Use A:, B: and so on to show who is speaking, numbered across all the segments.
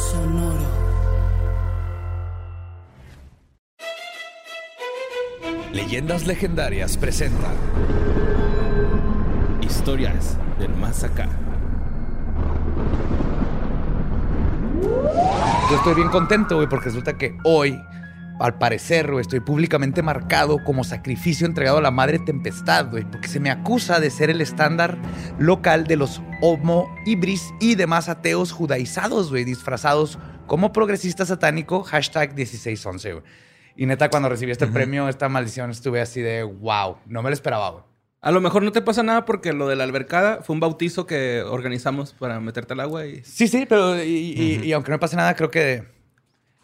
A: Sonoro.
B: Leyendas Legendarias presenta
C: Historias del más.
B: Yo estoy bien contento, güey, porque resulta que hoy, al parecer, güey, estoy públicamente marcado como sacrificio entregado a la madre tempestad, güey, porque se me acusa de ser el estándar local de los homo ibris y demás ateos judaizados, güey, disfrazados como progresista satánico, hashtag 1611, güey. Y neta, cuando recibí este premio, esta maldición, estuve así de wow, no me lo esperaba, güey.
C: A lo mejor no te pasa nada porque lo de la albercada fue un bautizo que organizamos para meterte al agua y...
B: Sí, sí, pero y, y- y aunque no me pase nada, creo que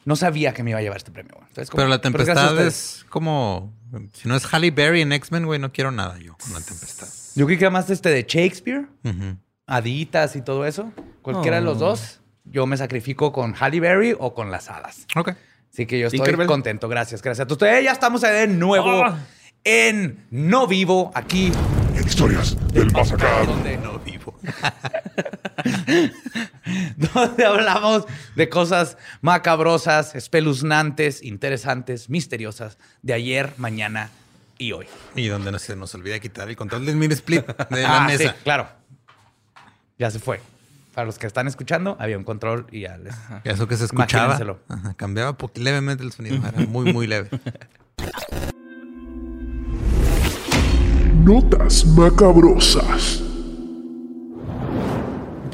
B: no sabía que me iba a llevar este premio, güey. Entonces, como-
D: Pero la
B: a
D: tempestad es como. Si no es Halle Berry en X-Men, güey, no quiero nada yo con la tempestad.
B: Yo creí que más este de Shakespeare,
D: Ujú.
B: haditas y todo eso. Cualquiera de los
C: Oh.
B: dos, yo me sacrifico con Halle Berry o con las hadas.
D: Ok.
B: Así que yo estoy
C: Tinkerbell.
B: contento. Gracias, gracias. Ustedes ya estamos de nuevo
C: Ah.
B: en No Vivo, aquí
A: Historias del más acá.
B: donde,
D: No vivo.
B: donde hablamos de cosas macabrosas, espeluznantes, interesantes, misteriosas de ayer, mañana y hoy.
D: Y donde no se nos olvida quitar el control del mini split de la
B: Ah, sí,
D: mesa.
B: claro. Ya se fue. Para los que están escuchando, había un control y ya les...
D: Eso que se escuchaba. Ajá, cambiaba levemente el sonido. Era muy, muy leve.
A: Notas macabrosas.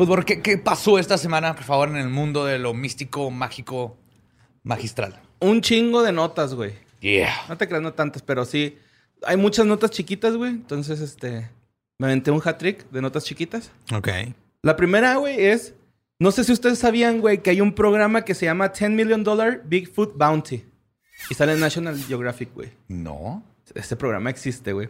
B: Pues, ¿por qué, ¿qué pasó esta semana, por favor, en el mundo de lo místico, mágico, magistral?
C: Un chingo de notas, güey.
B: Yeah.
C: No te creas, no tantas, pero sí. Hay muchas notas chiquitas, güey. Entonces, este... Me aventé un hat trick de notas chiquitas.
D: Ok.
C: La primera, güey, es... No sé si ustedes sabían, güey, que hay un programa que se llama 10 Million Dollar Bigfoot Bounty. Y sale en National Geographic, güey.
B: No.
C: Este programa existe, güey.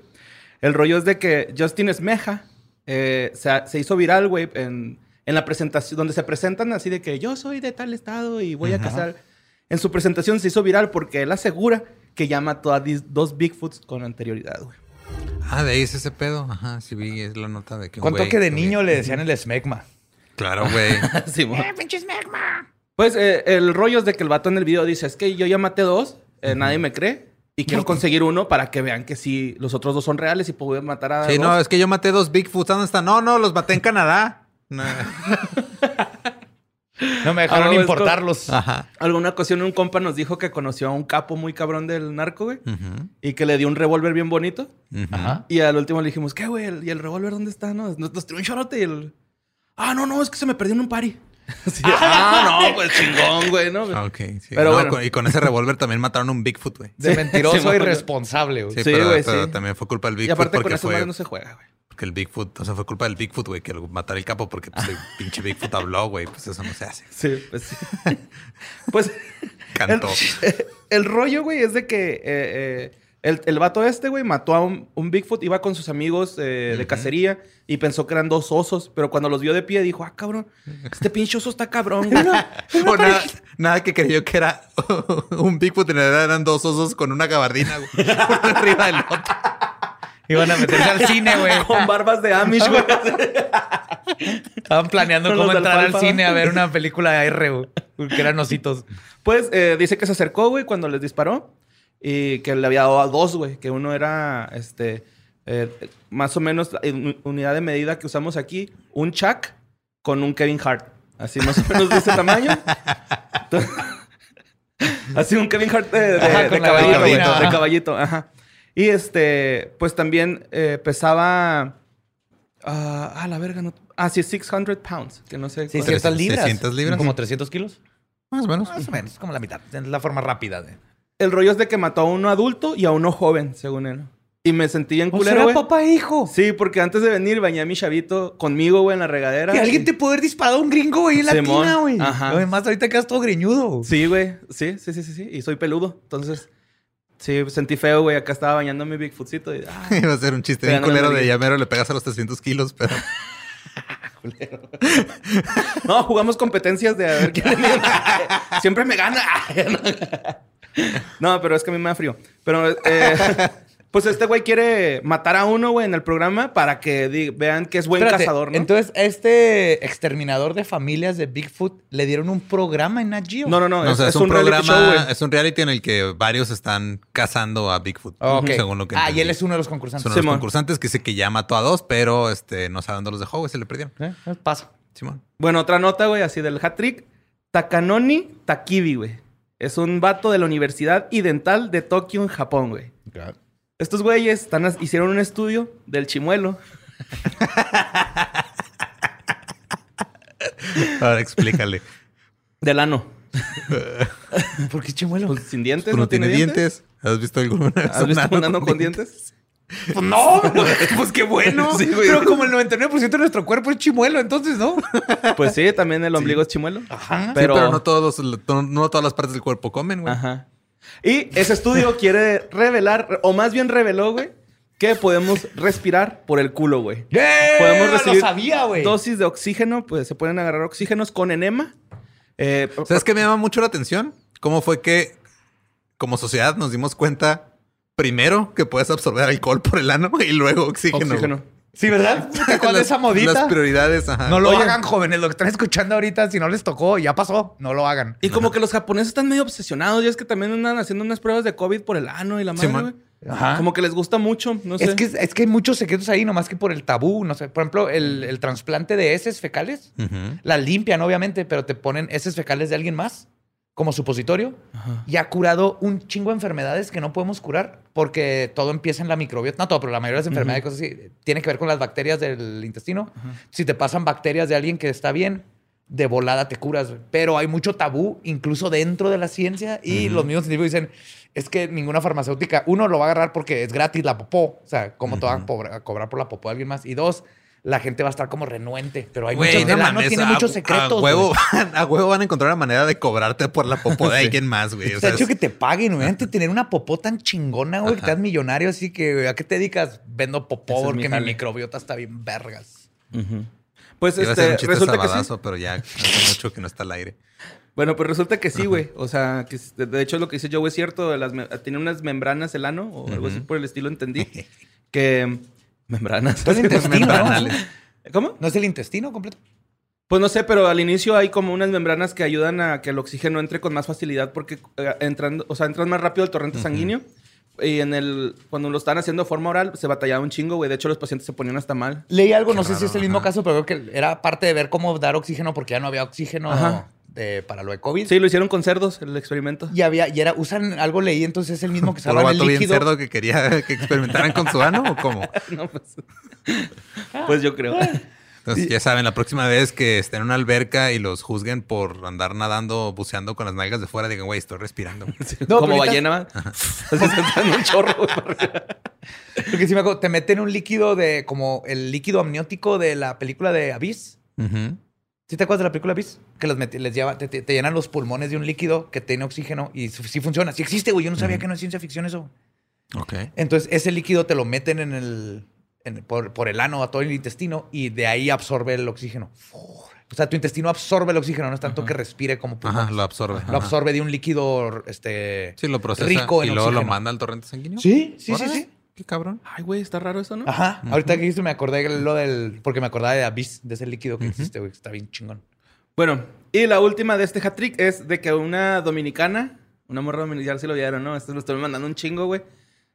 C: El rollo es de que Justin Esmeja eh, se, se hizo viral, güey, en, en la presentación, donde se presentan así de que yo soy de tal estado y voy a cazar. En su presentación se hizo viral porque él asegura que ya mató a dos Bigfoots con anterioridad, güey.
D: Ah, de ahí es ese pedo. Ajá, sí vi, es la nota de que. un
B: ¿Cuánto
D: güey
B: que de niño le decían el smegma?
D: Claro, güey.
C: Simón. Pues eh, el rollo es de que el vato en el video dice, es que yo ya maté dos, eh, nadie me cree, y quiero conseguir uno para que vean que sí, los otros dos son reales y puedo matar a
D: Sí,
C: dos.
D: no, es que yo maté dos Bigfoots. ¿Dónde están? No, no, los maté en Canadá. No.
B: No me dejaron importarlos.
D: Ajá.
C: Alguna ocasión un compa nos dijo que conoció a un capo muy cabrón del narco, güey. Y que le dio un revólver bien bonito.
B: Ajá.
C: Y al último le dijimos, ¿qué, güey? ¿Y el revólver dónde está? No, nos, nos tiró un chorote y el... Ah, no, no, es que se me perdió en un party. Así, ah, no, pues chingón, güey, ¿no?
D: Ok, sí.
C: Pero
D: No,
C: bueno.
D: con- y con ese revólver también mataron a un Bigfoot, güey.
B: De
C: Sí,
B: mentiroso
C: sí,
B: y
C: bueno.
B: responsable, güey.
D: Sí,
C: Sí,
D: pero,
C: güey,
D: pero
C: sí.
D: también fue culpa del
C: Y
D: Bigfoot
C: aparte con
D: porque fue...
C: madres no se juega, güey.
D: Porque el Bigfoot, o sea, fue culpa del Bigfoot, güey, que matar el capo porque pues, el pinche Bigfoot habló, güey. Pues eso no se hace.
C: Sí, pues sí. pues...
D: Cantó.
C: El, el rollo, güey, es de que eh, eh, el, el vato este, güey, mató a un, un Bigfoot, iba con sus amigos eh, de cacería y pensó que eran dos osos, pero cuando los vio de pie dijo, ah, cabrón, este pinche oso está cabrón, güey.
D: O nada, nada que creyó que era un Bigfoot, en realidad eran dos osos con una gabardina, güey. Uno arriba del otro.
B: Iban a meterse al cine, güey.
C: con barbas de Amish, güey.
B: Estaban planeando
C: Con
B: cómo entrar al cine a ver una película de R, güey. Porque eran ositos.
C: Pues eh, dice que se acercó, güey, cuando les disparó. Y que le había dado a dos, güey. Que uno era, este, eh, más o menos, en unidad de medida que usamos aquí, un Chuck con un Kevin Hart. Así más o menos de ese tamaño. Entonces, Así un Kevin Hart de, de-
B: Ajá,
C: de
B: con la
C: caballito, güey, de
B: ajá.
C: caballito, ajá. Y este, pues también eh, pesaba... ah, ah, la verga, no... Ah, sí, 600 pounds, que no sé. cuál-
B: 600 libras.
D: 600 libras.
B: Como 300 kilos.
D: Más o menos.
B: Más o menos, como la mitad. Es la forma rápida de...
C: El rollo es de que mató a uno adulto y a uno joven, según él. Y me sentí bien
B: O sea,
C: culero,
B: era
C: güey.
B: papá e hijo.
C: Sí, porque antes de venir bañé a mi chavito conmigo, güey, en la regadera.
B: Que alguien te puede haber disparado a un gringo, güey, en la tina, güey.
C: Ajá.
B: Además, ahorita quedas todo greñudo.
C: Sí, güey. Sí, sí, sí, sí, sí. Y soy peludo. Entonces, sí, sentí feo, güey. Acá estaba bañando mi Bigfootcito y... ah,
D: Iba a ser un chiste bien culero de llamero, le pegas a los 300 kilos, pero
C: No, jugamos competencias de a ver quién Siempre me gana. No, pero es que a mí me da frío. Pero, eh, pues este güey quiere matar a uno, güey, en el programa para que vean que es buen
B: Espérate,
C: cazador, ¿no?
B: Entonces, este exterminador de familias de Bigfoot le dieron un programa en Nat Geo.
C: no, no, no.
D: No, o
C: es,
D: sea,
C: es
D: es un,
C: reality
D: programa,
C: show,
D: es un reality en el que varios están cazando a Bigfoot,
B: Ah, ok.
D: según lo que
B: ah, y él es uno de los concursantes.
D: Son los
C: Simón.
D: concursantes que dice que ya mató a dos, pero este, no sabe dónde los dejó, güey, se le perdieron.
B: Eh, eh, Pasa.
D: Simón.
C: Bueno, otra nota, güey, así del hat trick. Takanoni Takibi, güey. Es un vato de la Universidad Idental de Tokio, en Japón, güey. Estos güeyes están, hicieron un estudio del chimuelo.
D: Ahora explícale.
C: Del ano.
B: ¿Por qué chimuelo?
C: Pues sin dientes.
D: Tú no tiene dientes. ¿Has visto alguna vez
C: ¿Has visto
D: ano
C: un ano con dientes?
B: Pues no, pues qué bueno.
C: Sí, güey.
B: Pero como el 99% de nuestro cuerpo es chimuelo, entonces no.
C: Pues sí, también el ombligo es chimuelo.
B: Ajá.
D: Sí,
C: Pero,
D: no, todos los- no, todas las partes del cuerpo comen, güey.
C: Ajá. Y ese estudio quiere revelar, o más bien reveló, güey, que podemos respirar por el culo, güey. Podemos recibir
B: Lo sabía, güey.
C: dosis de oxígeno, pues se pueden agarrar oxígenos con enema. Eh,
D: ¿Sabes qué me llama mucho la atención? ¿Cómo fue que como sociedad nos dimos cuenta primero que puedes absorber alcohol por el ano y luego oxígeno?
C: oxígeno.
B: Sí, ¿verdad? ¿Te acuerdas de
D: Las-
B: esa modita?
D: Las prioridades, ajá.
B: No lo
C: Oye.
B: hagan, jóvenes. Lo que están escuchando ahorita, si no les tocó, ya pasó. No lo hagan.
C: Y como que los japoneses están medio obsesionados. Y es que también andan haciendo unas pruebas de COVID por el ano y la madre, güey.
B: Ajá.
C: Como que les gusta mucho. No sé.
B: Es que, es que hay muchos secretos ahí, nomás que por el tabú. No sé, por ejemplo, el, el trasplante de heces fecales. La limpian, obviamente, pero te ponen heces fecales de alguien más como supositorio. Y ha curado un chingo de enfermedades que no podemos curar porque todo empieza en la microbiota. No todo, pero la mayoría de las enfermedades y cosas así tiene que ver con las bacterias del intestino. Si te pasan bacterias de alguien que está bien, de volada te curas. Pero hay mucho tabú, incluso dentro de la ciencia. Y los mismos científicos dicen, es que ninguna farmacéutica, uno, lo va a agarrar porque es gratis la popó. O sea, ¿cómo te van a cobrar por la popó de alguien más? Y dos, la gente va a estar como renuente. Pero hay
D: Güey,
B: muchos,
D: no mames,
B: tiene
D: a-
B: muchos
D: A
B: secretos.
D: huevo, a huevo van a encontrar una manera de cobrarte por la popó de alguien más, güey. O
B: Está
D: sea,
B: hecho
D: es-
B: que te paguen, güey. Antes de tener una popó tan chingona, güey, que estás millonario, así que, güey, ¿a qué te dedicas? Vendo popó
C: Ese es mi
B: porque mi, microbiota está bien vergas.
C: Pues
D: Iba a ser
C: este,
D: un chiste
C: resulta que sí.
D: pero ya hace mucho que no está al aire.
C: Bueno, pues resulta que sí, güey. O sea, que de- hecho lo que dice Joe es cierto. Las, tiene unas membranas el ano o algo así por el estilo, entendí. que... Membranas.
B: Es el intestino, ¿no?
C: ¿Cómo?
B: ¿No es el intestino completo?
C: Pues no sé, pero al inicio hay como unas membranas que ayudan a que el oxígeno entre con más facilidad porque eh, entran, o sea, entran más rápido al torrente sanguíneo. Y en el, cuando lo están haciendo de forma oral, se batallaba un chingo, güey. De hecho, los pacientes se ponían hasta mal.
B: Leí algo, no sé si es el mismo
D: ajá.
B: caso, pero creo que era parte de ver cómo dar oxígeno porque ya no había oxígeno
C: Ajá.
B: De- para lo de COVID.
C: Sí, lo hicieron con cerdos, el experimento.
B: Y había, y era, usan algo leí, entonces es el mismo que
D: ¿Puro
B: salvan el
D: vato bien
B: líquido.
D: cerdo que quería que experimentaran con su ano o cómo?
C: No, pues, pues yo creo.
D: Entonces, ya saben, la próxima vez que estén en una alberca y los juzguen por andar nadando, buceando con las nalgas de fuera, digan, güey, estoy respirando.
B: No,
C: como ballena, ¿va? Así se entra un chorro.
B: Porque sí me acuerdo, te meten un líquido de, como el líquido amniótico de la película de Abyss.
D: Ujú.
B: ¿Sí te acuerdas de la película Abyss? Que los les lleva, te, te- te llenan los pulmones de un líquido que tiene oxígeno y sí sí funciona. Sí existe, güey. Yo no sabía que no es ciencia ficción eso.
D: Ok.
B: Entonces, ese líquido te lo meten en el, en- por, por el ano a todo el intestino y de ahí absorbe el oxígeno. O sea, tu intestino absorbe el oxígeno, no es tanto que respire como.
D: Ajá, lo absorbe.
B: Lo
D: Ajá.
B: absorbe de un líquido este,
D: Sí, lo procesa
B: rico
D: y luego lo
B: oxígeno.
D: manda al torrente sanguíneo.
B: Sí, sí, sí,
D: Órale,
B: sí.
D: Qué cabrón.
C: Ay, güey, está raro eso, ¿no?
B: Ajá. Ahorita que dijiste me acordé de lo del... Porque me acordaba de Abyss, de ese líquido que existe, güey. Está bien chingón.
C: Bueno, y la última de este hat trick es de que una dominicana, una morra dominicana, ya se lo vieron, ¿no? Esto lo estoy mandando un chingo, güey.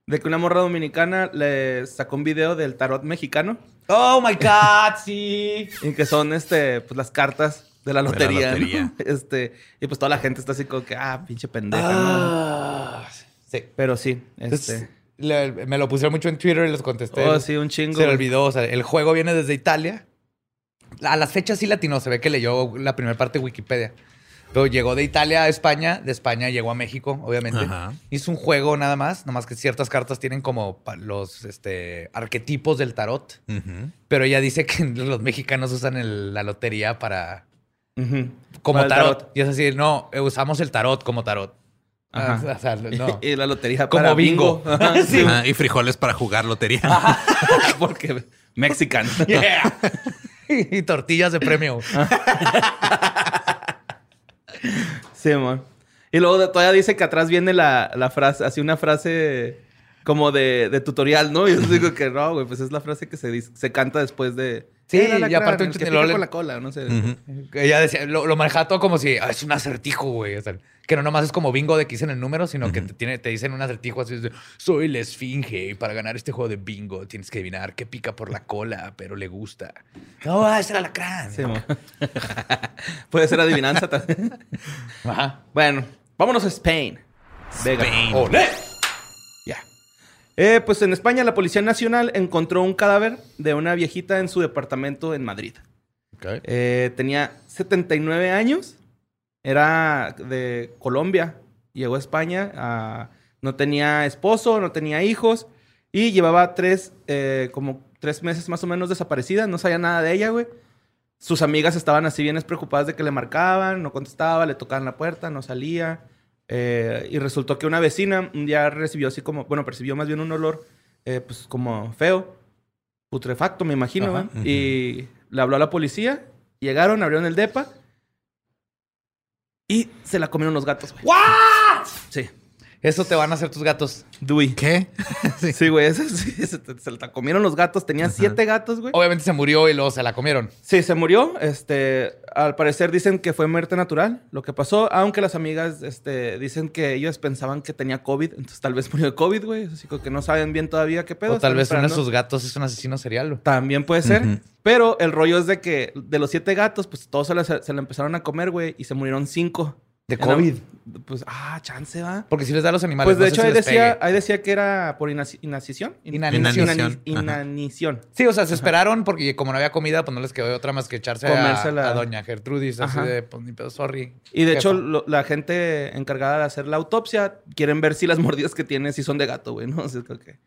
C: De que una morra dominicana le sacó un video del tarot mexicano
B: Oh, my God, sí.
C: y que son, este, pues las cartas de la
D: la
C: lotería. ¿no?
D: lotería.
C: Este, y pues toda la gente está así como que, ah, pinche pendeja, ¿no?
B: Ah, sí.
C: Pero sí,
B: Entonces,
C: este.
B: Le- me lo pusieron mucho en Twitter y les contesté.
C: Oh, sí, un chingo.
B: Se le olvidó. O sea, el juego viene desde Italia. A las fechas sí latino. Se ve que leyó la primera parte de Wikipedia. Pero llegó de Italia a España, de España llegó a México, obviamente.
D: Ajá.
B: Hizo un juego nada más, nada más que ciertas cartas tienen como los este, arquetipos del tarot.
D: Ujú.
B: Pero ella dice que los mexicanos usan el- la lotería para
C: Ujú.
B: como
C: Para el
B: tarot. Y es así, no, eh, usamos el tarot como tarot.
C: Ajá.
B: Ah, o sea, no.
C: y la lotería
B: Como
C: para
B: bingo.
C: bingo. Ajá, sí.
D: Ah, y frijoles para jugar lotería.
C: Porque mexican.
B: Yeah. y tortillas de premio.
C: Sí, amor. Y luego todavía dice que atrás viene la, la frase, así una frase como de, de tutorial, ¿no? Y yo digo que no, güey, pues es la frase que se, dice- se canta después de...
B: Sí,
C: "El alacrán,
B: y aparte un
C: el que con la cola, no sé.
B: Ella decía, lo, lo manejaba todo como si "Ah, es un acertijo, güey. O sea, que no nomás es como bingo de que dicen el número, sino que te, tiene, te dicen un acertijo así de soy la esfinge y para ganar este juego de bingo tienes que adivinar qué pica por la cola, pero le gusta. No, es el alacrán.
C: Sí. Puede ser adivinanza también.
B: Ajá.
C: bueno, vámonos a Spain.
D: Spain.
B: ¡Olé!
C: Ya. Eh, pues en España la Policía Nacional encontró un cadáver de una viejita en su departamento en Madrid. Eh, tenía 79 años. Era de Colombia. Llegó a España. no tenía esposo, no tenía hijos. Y llevaba tres, eh, como tres meses más o menos desaparecida. No sabía nada de ella, güey. Sus amigas estaban así bien preocupadas de que le marcaban, no contestaba, le tocaban la puerta, no salía. Eh, y resultó que una vecina un día recibió así como, bueno, percibió más bien un olor, eh, pues como feo, putrefacto, me imagino,
B: Ajá.
C: Y le habló a la policía, llegaron, abrieron el depa y se la comieron los gatos, güey.
B: ¿What?
C: Sí.
B: Eso te van a hacer tus gatos.
C: Dewey.
D: ¿Qué?
C: Sí, güey, sí, se, se la comieron los gatos. Tenía siete gatos, güey.
B: Obviamente se murió y luego se la comieron.
C: Sí, se murió. Este, al parecer dicen que fue muerte natural lo que pasó, aunque las amigas este, dicen que ellos pensaban que tenía COVID, entonces tal vez murió de COVID, güey. Así que no saben bien todavía qué pedo.
B: o tal vez uno de
C: esperando.
B: sus gatos es un asesino serial. güey.
C: También puede ser. Pero el rollo es de que de los siete gatos, pues todos se la, se la empezaron a comer, güey, y se murieron cinco.
B: De COVID.
C: Pues, ah, chance, va.
B: Porque si les da a los animales.
C: Pues de
B: no
C: hecho
B: si
C: ahí decía, ahí decía que era por
B: Inanición.
C: inani-
D: Inanición.
C: Inanición.
B: Sí, o sea, se esperaron porque como no había comida, pues no les quedó otra más que echarse a, a doña Gertrudis. Así de, pues ni pedo, sorry.
C: Y de hecho, lo- la gente encargada de hacer la autopsia quieren ver si las mordidas que tiene si son de gato, güey, ¿no? O sea, creo que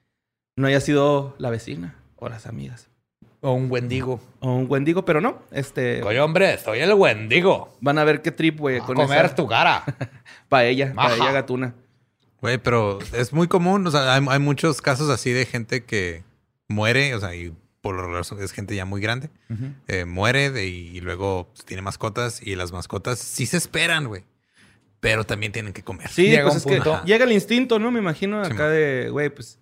C: no haya sido la vecina o las amigas.
B: O un wendigo.
C: O un wendigo, pero no. Este,
B: Oye, hombre, soy el wendigo.
C: van a ver qué trip, güey,
B: A
C: con
B: comer
C: esa
B: tu cara.
C: paella,
B: Ajá.
C: paella gatuna.
D: Güey, pero es muy común. O sea, hay, hay muchos casos así de gente que muere, o sea, y por lo regular es gente ya muy grande. eh, muere de- y luego pues, tiene mascotas y las mascotas sí se esperan, güey. Pero también tienen que comer.
C: Sí,
B: Llega
C: pues es que llega el instinto, ¿no? Me imagino acá de, güey, pues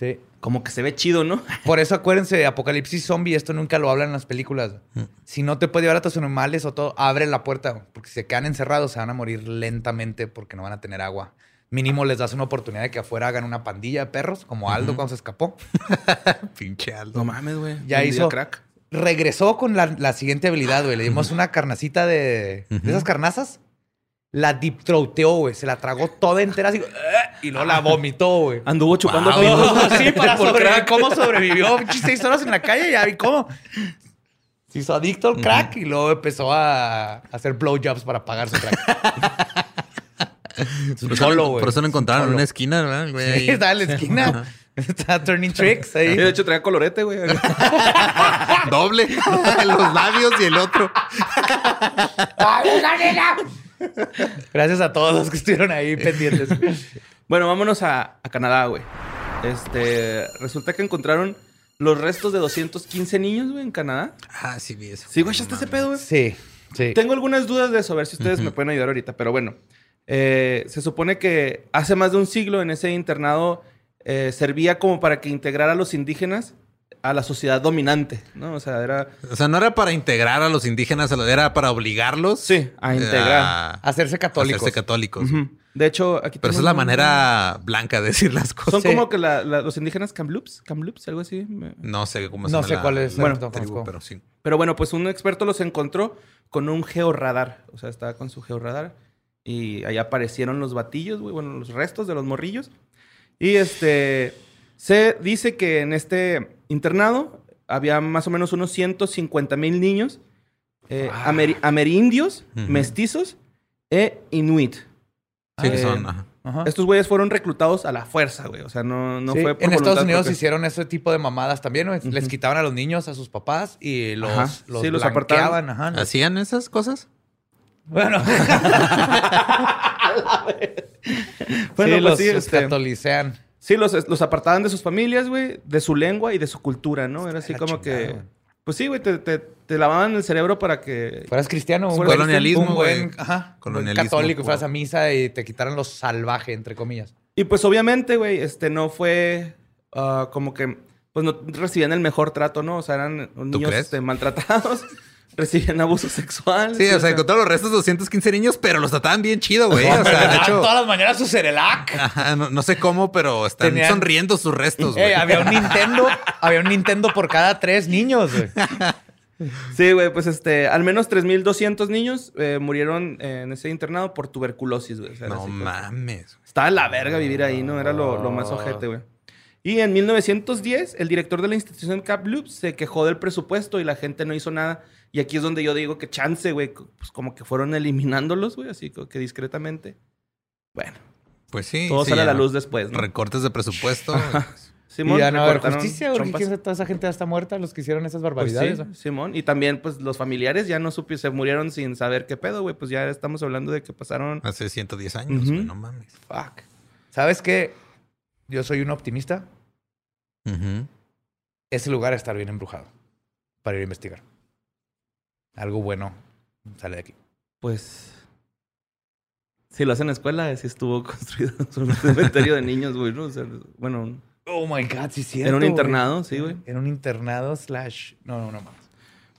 B: Sí.
C: como que se ve chido, ¿no?
B: Por eso acuérdense, Apocalipsis Zombie, esto nunca lo hablan en las películas.
D: Mm.
B: Si no te puede llevar a tus animales o todo, abre la puerta. Porque si se quedan encerrados, se van a morir lentamente porque no van a tener agua. Mínimo les das una oportunidad de que afuera hagan una pandilla de perros, como Aldo cuando se escapó.
D: Pinche Aldo.
C: No mames, güey.
B: Ya hizo-
C: crack.
B: Regresó con la, la siguiente habilidad, güey. Le dimos una carnacita de, de esas carnazas. La deep throateó, güey. Se la tragó toda entera así. Y luego la vomitó, güey.
C: Anduvo chupando
D: Wow.
C: pitos.
B: Sí, para sobrevivir. ¿Cómo sobrevivió? Seis horas en la calle, ya vi cómo. Se hizo adicto al crack y luego empezó a hacer blowjobs para pagar su crack.
D: Por eso
B: Solo,
D: lo-
B: güey.
D: Por eso lo encontraron en una esquina, ¿verdad? el güey?
B: Sí, estaba en la esquina. Estaba turning tricks ahí.
C: de hecho traía colorete, güey.
D: Doble. Los labios y el otro.
B: Gracias a todos los que estuvieron ahí pendientes.
C: Bueno, vámonos a, a Canadá, güey. Este, resulta que encontraron los restos de 215 niños, güey, en Canadá.
D: Ah, sí, vi eso.
C: ¿Sí, güey, este ese pedo, güey?
B: Sí, sí.
C: Tengo algunas dudas de eso, a ver si ustedes me pueden ayudar ahorita, pero bueno. Eh, se supone que hace más de un siglo en ese internado eh, servía como para que integrara a los indígenas a la sociedad dominante, ¿no? O sea, era...
D: O sea, no era para integrar a los indígenas, era para obligarlos.
C: Sí, a integrar.
D: A
B: Hacerse católicos.
D: hacerse católicos.
C: De hecho, aquí
D: Pero esa es la
C: un-
D: manera blanca de decir las cosas.
C: Son
B: Sí.
C: como que la- la- los indígenas Kamloops, Kamloops, algo así.
D: No sé cómo se
B: No
D: llama
B: sé
D: la-
B: cuál es.
C: Bueno,
B: no
D: tribu,
B: conozco.
D: pero sí.
C: Pero bueno, pues un experto los encontró con un georradar. O sea, estaba con su georradar. Y ahí aparecieron los batillos, güey. Bueno, los restos de los morrillos. Y este. Se dice que en este internado había más o menos unos 150 mil niños eh,
B: Ah.
C: ameri- amerindios, mestizos e Inuit.
D: Sí, que
C: Eh,
D: son. ajá.
B: Ajá.
C: Estos güeyes fueron reclutados a la fuerza, güey. O sea, no, no
B: Sí,
C: fue por
B: en Estados Unidos
C: propia.
B: hicieron ese tipo de mamadas también, güey. Les quitaban a los niños a sus papás y los,
C: Ajá.
B: los,
C: Sí, los
B: blanqueaban.
C: apartaban.
B: Ajá.
D: ¿Hacían esas cosas?
B: Bueno,
C: Bueno,
B: sí,
C: pues
B: los,
C: este-
B: catolicean.
C: Sí, los, los apartaban de sus familias, güey, de su lengua y de su cultura, ¿no? Era así
B: La
C: como
B: chingada,
C: que...
B: güey.
C: Pues sí, güey, te, te, te lavaban el cerebro para que...
B: Fueras cristiano, un
C: Fueras
B: buen,
D: colonialismo,
B: un buen,
D: güey.
B: ajá, buen
D: Colonialismo
B: católico, fueras a misa y te quitaran lo salvaje, entre comillas.
C: Y pues obviamente, güey, este no fue ah, como que... Pues no recibían el mejor trato, ¿no? O sea, eran niños este, maltratados, recibían abuso sexual.
D: Sí, o sea, encontraron los restos de 215 niños, pero los trataban bien chido, güey. O sea, de hecho,
B: todas las mañanas su cerelac.
D: ajá, no, no sé cómo, pero están
B: Tenían-
D: sonriendo sus restos, güey.
B: Eh, había un Nintendo, había un Nintendo por cada tres niños, güey.
C: Sí, güey, pues este, al menos 3.200 niños eh, murieron eh, en ese internado por tuberculosis, güey. O sea,
D: No
C: así
D: mames.
C: Estaba la verga vivir ahí, ¿no? Era lo, lo más ojete, güey. Y en 1910, el director de la institución Kamloops se quejó del presupuesto y la gente no hizo nada. Y aquí es donde yo digo que chance, güey, pues como que fueron eliminándolos, güey, así como que discretamente. Bueno,
D: Pues sí.
C: todo
D: sí,
C: sale a la luz después, ¿no?
D: Recortes de presupuesto.
C: Simón,
B: y ya no haber justicia, toda esa gente ya está muerta, los que hicieron esas
C: Pues
B: barbaridades.
C: sí,
B: güey.
C: Simón. Y también, pues, los familiares ya no supieron, se murieron sin saber qué pedo, güey. Pues ya estamos hablando de que pasaron...
D: Hace 110 años. No mames.
B: Fuck. ¿Sabes qué? Yo soy un optimista. Ese lugar está bien embrujado para ir a investigar. Algo bueno sale de aquí.
C: Pues. Si lo hacen en la escuela, sí estuvo construido un cementerio de niños, güey, ¿no? O sea, bueno,
B: Oh my God, sí, sí.
C: Era un internado, sí, güey.
B: Era un internado slash. No, no, no más.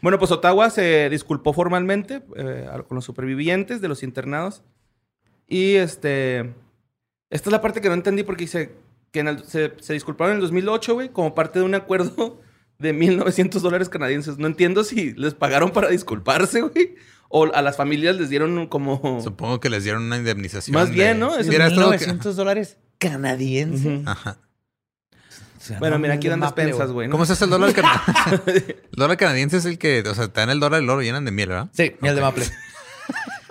C: Bueno, pues Ottawa se disculpó formalmente eh, con los supervivientes de los internados. Y este. Esta es la parte que no entendí porque dice que en el- se, se disculparon en el 2008, güey, como parte de un acuerdo de 1.900 dólares canadienses. No entiendo si les pagaron para disculparse, güey, o a las familias les dieron como.
D: Supongo que les dieron una indemnización.
C: Más bien,
D: de-
C: ¿no? Es
D: Mira, esto que-
B: 900 dólares canadienses.
D: Ajá.
B: O sea,
C: Bueno,
B: no,
C: mira, aquí dan despensas,
B: güey.
D: ¿Cómo se hace el dólar canadiense? el dólar canadiense es el que, o sea, te dan el dólar y luego lo llenan de miel, ¿verdad?
B: Sí, miel de. Maple.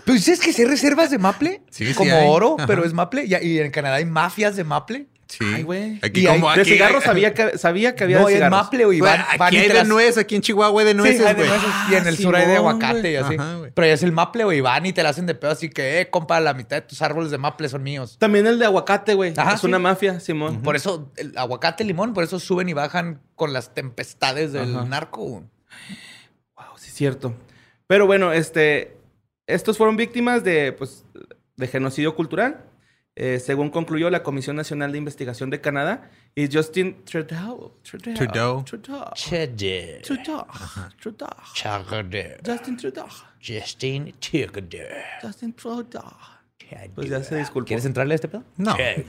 B: Pero ¿sabes que si hay reservas de Maple?
D: Sí, sí
B: Como
D: hay.
B: oro,
D: Ajá.
B: pero es Maple. Y, y en Canadá hay mafias de Maple.
D: Sí.
C: Ay, güey.
D: Aquí
B: Y hay-
D: como
C: De cigarros sabía que, sabía que había
B: no,
C: de cigarros.
B: Maple, güey.
D: Güey,
B: Van,
D: aquí hay de nuez, aquí en Chihuahua hay de
B: Sí,
D: nueces,
B: hay de
D: güey.
B: nueces. y en el sur hay de aguacate
C: güey.
B: y así.
D: Ajá, güey.
B: pero ya es el Maple, güey. Van y te la hacen de pedo. Así que, eh, compa, la mitad de tus árboles de Maple son míos.
C: También el de aguacate, güey.
B: Ajá,
C: Es
B: sí.
C: una mafia, Simón.
B: Por eso, el aguacate, limón, por eso suben y bajan con las tempestades del
C: Ajá.
B: narco. güey.
C: Wow, sí es cierto. Pero bueno, este, estos fueron víctimas de, pues, de genocidio cultural, eh, según concluyó la Comisión Nacional de Investigación de Canadá y Justin Trudeau. Trudeau.
D: Trudeau.
C: Trudeau. Trudeau. Trudeau. Justin Trudeau.
B: Justin Chagade.
C: Justin Trudeau. Pues ya se disculpó.
B: ¿Quieres entrarle a este pedo?
D: No.
B: Él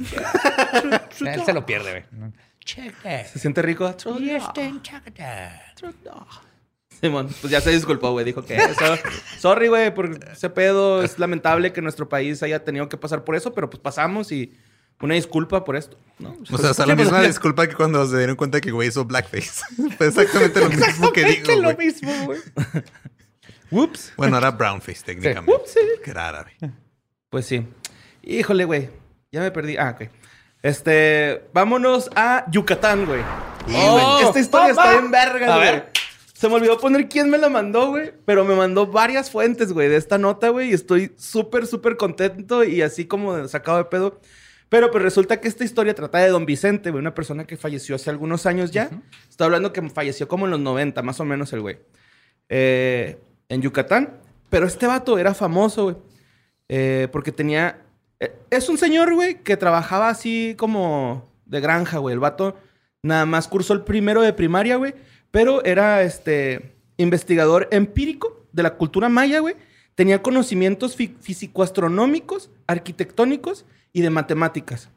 B: se lo pierde, güey.
C: ¿Se siente rico? Trudeau.
B: Justin Chagade.
C: Trudeau. Simón, pues ya se disculpó, güey. Dijo que eso. Sorry, güey, por ese pedo. Es lamentable que nuestro país haya tenido que pasar por eso, pero pues pasamos y una disculpa por esto. ¿no?
D: O sea, hasta la misma disculpa que cuando se dieron cuenta que güey hizo blackface. Fue exactamente lo mismo que digo,
B: lo
D: güey.
B: mismo, güey.
C: Whoops.
D: Bueno, era brownface técnicamente.
C: Ups, sí.
D: Que era árabe.
C: Pues sí. Híjole, güey. Ya me perdí. Ah, ok. Este, vámonos a Yucatán, güey.
B: Sí,
C: Oh,
B: güey.
C: esta historia
B: Papá.
C: está bien verga,
B: A
C: güey. Se me olvidó poner quién me la mandó, güey. Pero me mandó varias fuentes, güey, de esta nota, güey. Y estoy súper, súper contento y así como sacado de pedo. Pero pues resulta que esta historia trata de Don Vicente, güey. Una persona que falleció hace algunos años ya. Estoy hablando que falleció como en los 90, más o menos el güey. Eh, en Yucatán. Pero este vato era famoso, güey. Eh, porque tenía... eh, es un señor, güey, que trabajaba así como de granja, güey. El vato nada más cursó el primero de primaria, güey. Pero era, este, investigador empírico de la cultura maya, güey. Tenía conocimientos fi- físico-astronómicos, arquitectónicos y de matemáticas.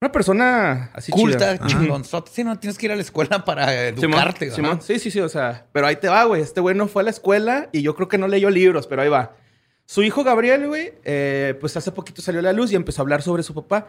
C: Una persona así
B: Culta, chingonzote. Sí, no tienes que ir a la escuela para
C: Simón,
B: educarte, güey.
C: Simón. Sí, sí, sí, o sea, pero ahí te va, güey. Este güey no fue a la escuela y yo creo que no leyó libros, pero ahí va. Su hijo Gabriel, güey, eh, pues hace poquito salió a la luz y empezó a hablar sobre su papá.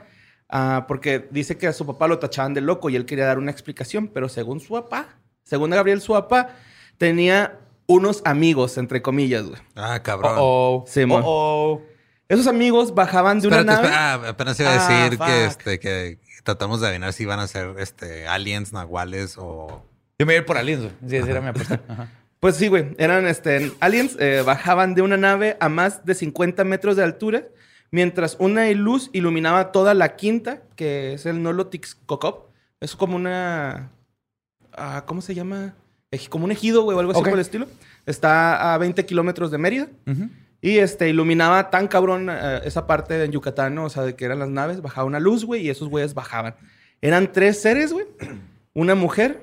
C: ah, porque dice que a su papá lo tachaban de loco y él quería dar una explicación, pero según su papá, según Gabriel, su papá tenía unos amigos, entre comillas, güey.
D: Ah, cabrón.
B: Oh, oh.
C: Simón.
B: Oh, oh.
C: Esos amigos bajaban de
D: Espérate,
C: una nave.
D: espera, ah, apenas iba a
C: Ah,
D: decir que, este, que tratamos de adivinar si van a ser este, aliens, nahuales o...
B: Yo me iba a ir por aliens, güey. Sí, esa era mi apuesta. Ajá.
C: Pues sí, güey. Eran este, aliens. eh, bajaban de una nave a más de 50 metros de altura, mientras una luz iluminaba toda la quinta, que es el Nolotixcocop. Es como una. Ah, ¿Cómo se llama? Como un ejido, güey, o algo así
B: Ok.
C: por el estilo. Está a 20 kilómetros de Mérida.
B: Ujú.
C: Y este, iluminaba tan cabrón eh, esa parte de Yucatán, ¿no? o sea, de que eran las naves, bajaba una luz, güey, y esos güeyes bajaban. Eran tres seres, güey. Una mujer,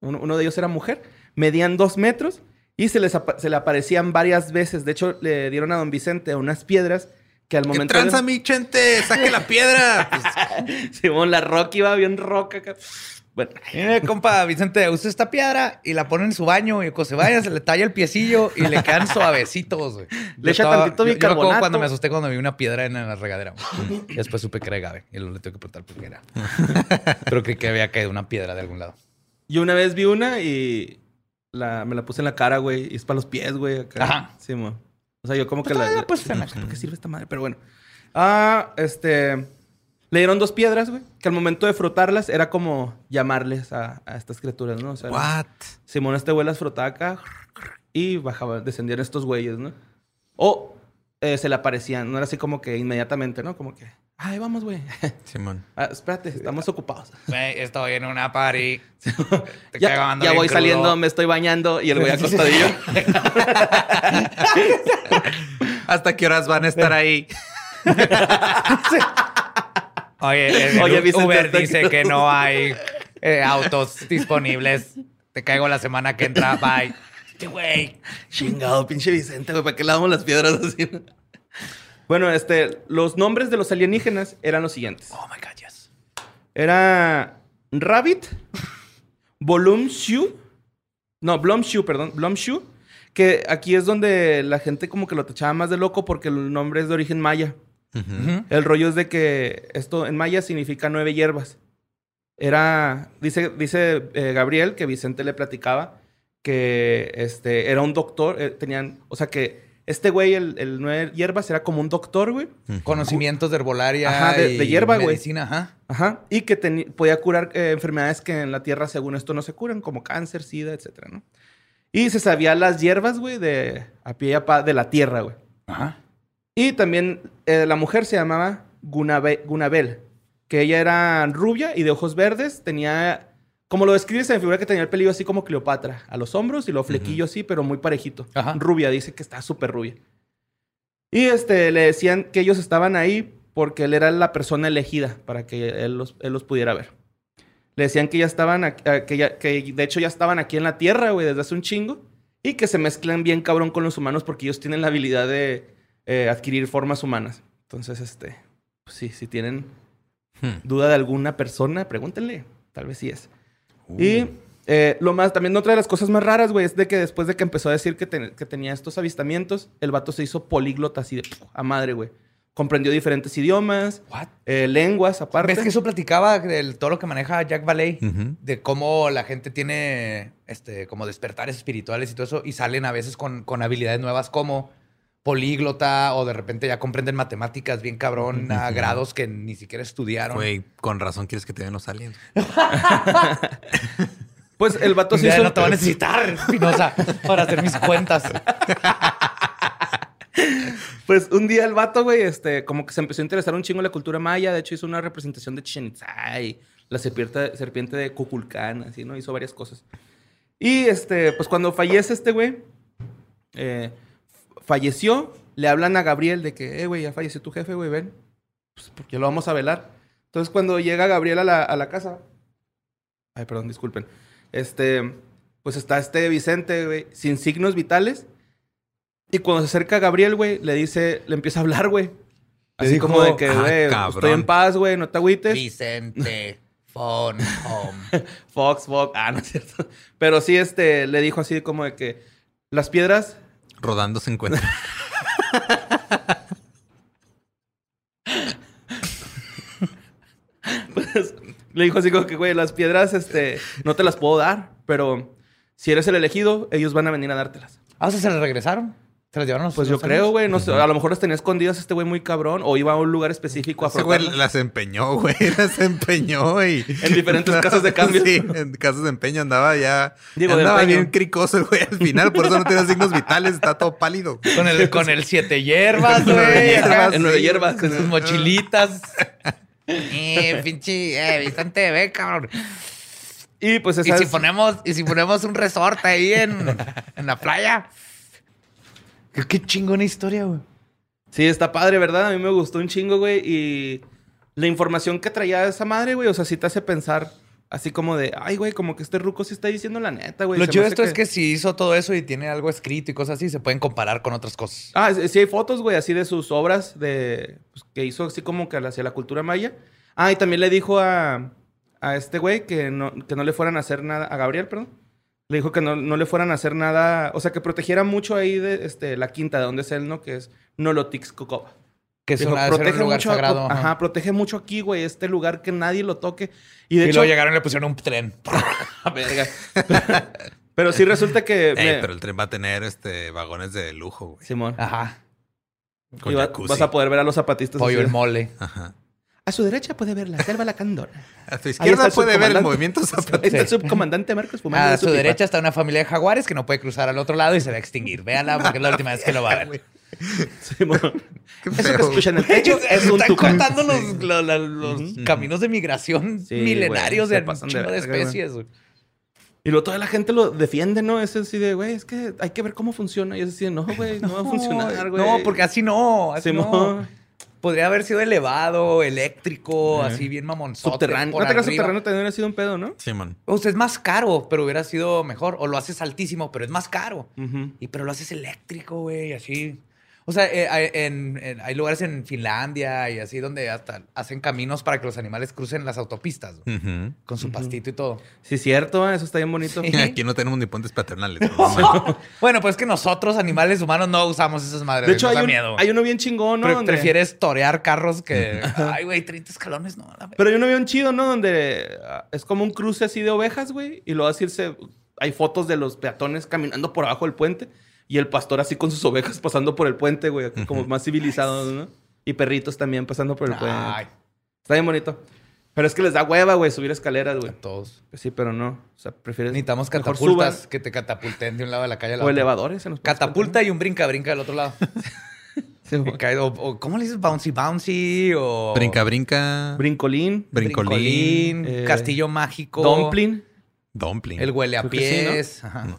C: uno, uno de ellos era mujer, medían dos metros y se les apa- se le aparecían varias veces. De hecho, le dieron a don Vicente unas piedras que al
D: ¿Qué
C: momento.
D: tranza,
C: de...
D: mi chente? ¡Saque la piedra! Pues,
C: Simón, la Rocky iba bien roca Bueno,
B: Mire, compa, Vicente, usa esta piedra y la pone en su baño y cuando se vaya se le talla el piecillo y le quedan suavecitos, güey.
C: Le echa
B: Yo
C: tantito
B: yo- yo me
C: bicarbonato.
B: cuando me asusté cuando vi una piedra en la regadera. Y después supe que era agave y luego le tengo que preguntar por qué era. Pero creí que había caído una piedra de algún lado.
C: yo una vez vi una y la, me la puse en la cara, güey, y es para los pies, güey. Acá.
B: Ajá.
C: Simón. O sea, yo como que
B: Pues,
C: la.
B: ah, pues,
C: ¿Para qué sirve esta madre? Pero bueno. Ah, este. Le dieron dos piedras, güey. Que al momento de frotarlas era como llamarles a, a estas criaturas, ¿no? O sea,
D: ¿What?
C: Simón este güey las frotaba acá y bajaba, descendían estos güeyes, ¿no? O eh, se le aparecían, no era así como que inmediatamente, ¿no? Como que, ay, vamos, güey.
D: Simón.
C: Ah, espérate, estamos ocupados.
B: Güey, estoy en una party. Te
C: ya ya voy
B: crudo.
C: saliendo, me estoy bañando y el güey acostadillo.
D: ¿Hasta qué horas van a estar ahí?
B: Oye, el
C: Oye, Vicente,
B: Uber dice que no hay eh, autos disponibles. Te caigo la semana que entra. Bye. Este güey.
C: Chingado, pinche Vicente, güey, ¿para qué le damos las piedras así? bueno, este, los nombres de los alienígenas eran los siguientes.
B: Oh my God, yes.
C: Era Rabbit, Volumshoe, no, Blumshoe, perdón, Blumshoe, que aquí es donde la gente como que lo tachaba más de loco porque el nombre es de origen maya. El rollo es de que esto en maya significa nueve hierbas. Era, dice, dice eh, Gabriel que Vicente le platicaba que este, era un doctor, eh, tenían, o sea que este güey, el, el nueve hierbas, era como un doctor, güey.
B: Conocimientos de herbolaria.
C: Ajá, de-
B: y
C: de hierba, güey.
B: Medicina, ajá.
C: Ajá. Y que podía curar eh, enfermedades que en la tierra, según esto, no se curan, como cáncer, sida, etcétera, ¿no? Y se sabía las hierbas, güey, de a pie y a pa de la tierra, güey.
B: Ajá.
C: Y también eh, la mujer se llamaba Gunabe- Gunabel, que ella era rubia y de ojos verdes, tenía, como lo describe, se me figura que tenía el pelillo así como Cleopatra, a los hombros y los flequillos así, pero muy parejito.
B: Ajá.
C: Rubia, dice que está súper rubia. Y este, le decían que ellos estaban ahí porque él era la persona elegida para que él los, él los pudiera ver. Le decían que ya estaban, aquí- que, ya, que de hecho ya estaban aquí en la Tierra, güey, desde hace un chingo. Y que se mezclan bien cabrón con los humanos porque ellos tienen la habilidad de eh, adquirir formas humanas. Entonces, este, pues sí, si tienen
D: Hmm.
C: duda de alguna persona, pregúntenle. Tal vez sí es.
D: Uh.
C: Y eh, lo más, también otra de las cosas más raras, güey, es de que después de que empezó a decir que, ten- que tenía estos avistamientos, el vato se hizo políglota así de a madre, güey. Comprendió diferentes idiomas,
B: What?
C: eh, lenguas aparte.
B: ¿Ves que eso platicaba del todo lo que maneja Jack Valley? De cómo la gente tiene este, como despertares espirituales y todo eso, y salen a veces con, con habilidades nuevas como políglota, o de repente ya comprenden matemáticas bien cabrón a grados que ni siquiera estudiaron.
D: Güey, con razón quieres que te den los aliens.
C: Pues el vato se
B: Ya
C: hizo...
B: no te va a necesitar, Espinosa, para hacer mis cuentas.
C: Pues un día el vato, güey, este, como que se empezó a interesar un chingo en la cultura maya. De hecho, hizo una representación de Chichen Itza y la serpiente, serpiente de Kukulcán, así, ¿no? Hizo varias cosas. Y, este, pues cuando fallece este güey, eh, falleció, le hablan a Gabriel de que, eh, güey, ya falleció tu jefe, güey, ven. Pues porque lo vamos a velar. Entonces, cuando llega Gabriel a la, a la casa... Ay, perdón, disculpen. Este, pues está este Vicente, güey, sin signos vitales. Y cuando se acerca a Gabriel, güey, le dice, le empieza a hablar, güey. Así
B: dijo,
C: como de que,
D: "Ah,
C: güey,
D: cabrón".
C: estoy en paz, güey, no te agüites.
B: Vicente, phone, home.
C: Fox, Fox, ah, no es cierto. Pero sí, este, le dijo así como de que las piedras,
D: Rodando se encuentra.
C: pues, le dijo así como que, güey, las piedras, este, no te las puedo dar, pero si eres el elegido, ellos van a venir a dártelas.
B: Ah, o sea, se le regresaron. ¿Se las llevaron los-
C: Pues yo creo, güey. No sé, a lo mejor las tenía escondidas este güey muy cabrón. O iba a un lugar específico a
D: Ese güey las empeñó, güey. Las empeñó y...
C: En diferentes casas de cambio.
D: Sí, en casas de empeño andaba ya...
C: Digo, de
D: andaba bien cricoso el güey al final. Por eso no tenía signos vitales. Está todo pálido.
B: Con el, con el siete hierbas, güey.
C: En nueve hierbas.
B: Con sus mochilitas. eh, pinche, eh, Vicente TV, cabrón.
C: Y pues
B: Y
C: esa
B: si
C: es-
B: ponemos, y si ponemos un resort ahí en, en la playa. Qué, chingona historia, güey.
C: Sí, está padre, ¿verdad? A mí me gustó un chingo, güey. Y la información que traía esa madre, güey, o sea, sí te hace pensar así como de, ay, güey, como que este ruco sí está diciendo la neta, güey.
B: Lo chido de esto es que si hizo todo eso y tiene algo escrito y cosas así, se pueden comparar con otras cosas.
C: Ah, sí sí hay fotos, güey, así de sus obras de pues, que hizo así como que hacia la cultura maya. Ah, y también le dijo a, a este güey que no, que no le fueran a hacer nada, a Gabriel, perdón. Le dijo que no, no le fueran a hacer nada, o sea, que protegiera mucho ahí de este, la quinta de donde es él, ¿no? Que es Nolotixcocoba.
B: Que es,
C: Dijo,
B: es un lugar
C: mucho,
B: sagrado.
C: ajá.
B: ajá.
C: protege mucho aquí, güey, este lugar que nadie lo toque. Y de
B: y
C: hecho,
B: luego llegaron y le pusieron un tren.
C: Verga. pero sí resulta que...
D: Ey,
C: me-
D: pero el tren va a tener este vagones de lujo, güey.
C: Simón.
B: Ajá.
D: Con
C: Y va- vas a poder ver a los zapatistas.
B: Pollo el mole.
D: Ajá.
C: A su derecha puede ver la selva la candona.
D: A
C: Ahí
D: izquierda puede ver el movimiento zapatista.
C: está el subcomandante Marcos fumando
B: A su derecha está una familia de jaguares que no puede cruzar al otro lado y se va a extinguir. Véanla porque es la última vez que lo va a ver.
D: Qué
C: Eso que escuchan en el techo es un
B: están
C: tucán.
B: cortando los, caminos de migración
C: Sí,
B: milenarios de
C: de
B: especies.
C: Y luego toda la gente lo defiende, ¿no? Es así de, güey, es que hay que ver cómo funciona. Y es así de, no, güey, no va a funcionar, güey.
B: No, porque así no. Así no. Podría haber sido elevado, eléctrico, así bien mamonzote.
C: Subterráneo. No te creas, subterráneo también hubiera sido un pedo, ¿no?
D: Simón.
B: O sea, es más caro, pero hubiera sido mejor. O lo haces altísimo, pero es más caro. Y pero lo haces eléctrico, güey, así. O sea, eh, hay- en- en- hay lugares en Finlandia y así donde hasta hacen caminos para que los animales crucen las autopistas, con su pastito y todo.
C: Sí, cierto, eso está bien bonito.
B: Sí.
D: Aquí no tenemos ni puentes paternales. no
B: bueno, pues es que nosotros, animales humanos, no usamos esas madres.
C: De hecho, hay,
B: da
C: un-
B: miedo.
C: hay uno bien chingón, ¿no?
B: Pre-
C: Donde-
B: Prefieres torear carros que. Ay, güey, 30 escalones, no. la
C: Pero hay uno bien chido, ¿no? Donde ah, es como un cruce así de ovejas, güey. Y luego así irse... Hay fotos de los peatones caminando por abajo del puente. Y el pastor así con sus ovejas pasando por el puente, güey. Como más civilizados, ¿no? Y perritos también pasando por el puente.
B: Ay,
C: Está bien bonito. Pero es que les da hueva, güey, subir escaleras, güey.
B: a todos.
C: Pues sí, pero no. O sea, prefieres...
B: Necesitamos catapultas que te catapulten de un lado de la calle a la
C: O
B: otra.
C: elevadores. en los puentes
B: Catapulta y un brinca-brinca del otro lado.
C: Sí,
B: cae- o, o, ¿Cómo le dices? Bouncy Bouncy o...
D: Brinca, brinca.
C: Brincolín.
D: Brincolín.
C: eh,
B: Castillo Mágico.
C: Dumpling.
D: Dumpling.
B: El huele a
C: Creo que sí, ¿no?
B: pies. Ajá.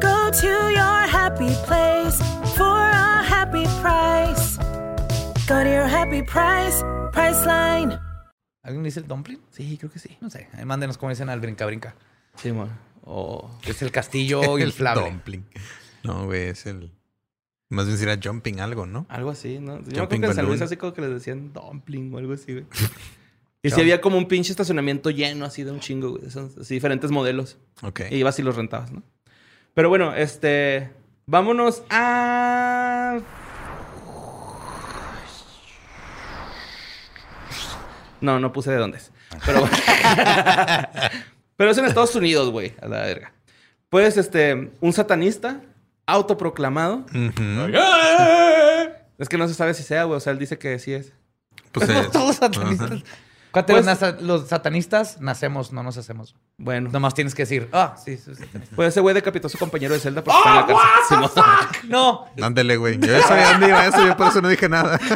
E: Go to your happy place for a happy price. Go to your happy price, Priceline.
B: ¿Alguien dice el dumpling?
C: Sí, creo que sí.
B: No sé. Ahí mándenos cómo dicen al brinca-brinca.
C: Sí, man. O...
B: Que es el castillo inflable.
D: dumpling. No, güey, es el. Más bien sería jumping algo, ¿no?
C: Algo así, ¿no? Yo
D: Jumping
C: que en San Luis así como que les decían dumpling o algo así, güey. y si había como un pinche estacionamiento lleno así de un chingo, güey. Así diferentes modelos.
D: Ok.
C: Y ibas y los rentabas, ¿no? Pero bueno, este... Vámonos a... No, no puse de dónde es. Pero... Pero es en Estados Unidos, güey, a la verga. Pues, este, un satanista autoproclamado.
D: Ujú.
C: Es que no se sabe si sea, güey. O sea, él dice que sí es.
D: Pues, eh,
B: Todos satanistas.
C: Pues-
B: los, nasa- los satanistas nacemos, no nos hacemos.
C: Bueno.
B: Nomás tienes que decir, ah, sí, sí, sí.
C: Pues ese güey decapitó a su compañero de celda porque está en la cárcel.
B: No.
D: Ándale, güey. Yo ya sabía dónde iba eso, yo por eso no dije nada.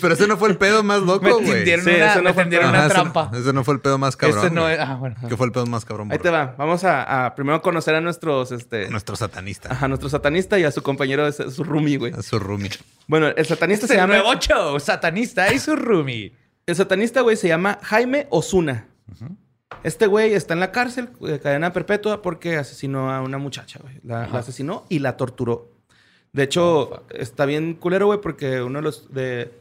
D: Pero ese no fue el pedo más loco,
B: Me
D: güey.
B: tendieron
C: Sí,
B: una,
C: ese no
B: me tendieron una
D: ese-
B: trampa.
D: Ese, no fue el pedo más cabrón.
B: Este no es. Ah, bueno.
D: ¿Qué fue el pedo más cabrón?
C: Ahí
D: bro?
C: te va. Vamos a, a primero conocer a nuestros, este...
D: Nuestro satanista.
C: Ajá, nuestro satanista y a su compañero, su roomie, güey.
D: A su roomie.
C: Bueno, el satanista
B: Este
C: se
B: el
C: llama...
B: nuevo show, satanista y su roomie.
C: El satanista, güey, se llama Jaime Osuna. Este güey está en la cárcel, de cadena perpetua, porque asesinó a una muchacha, güey. La, la asesinó y la torturó. De hecho, está bien culero, güey, porque uno de los... De,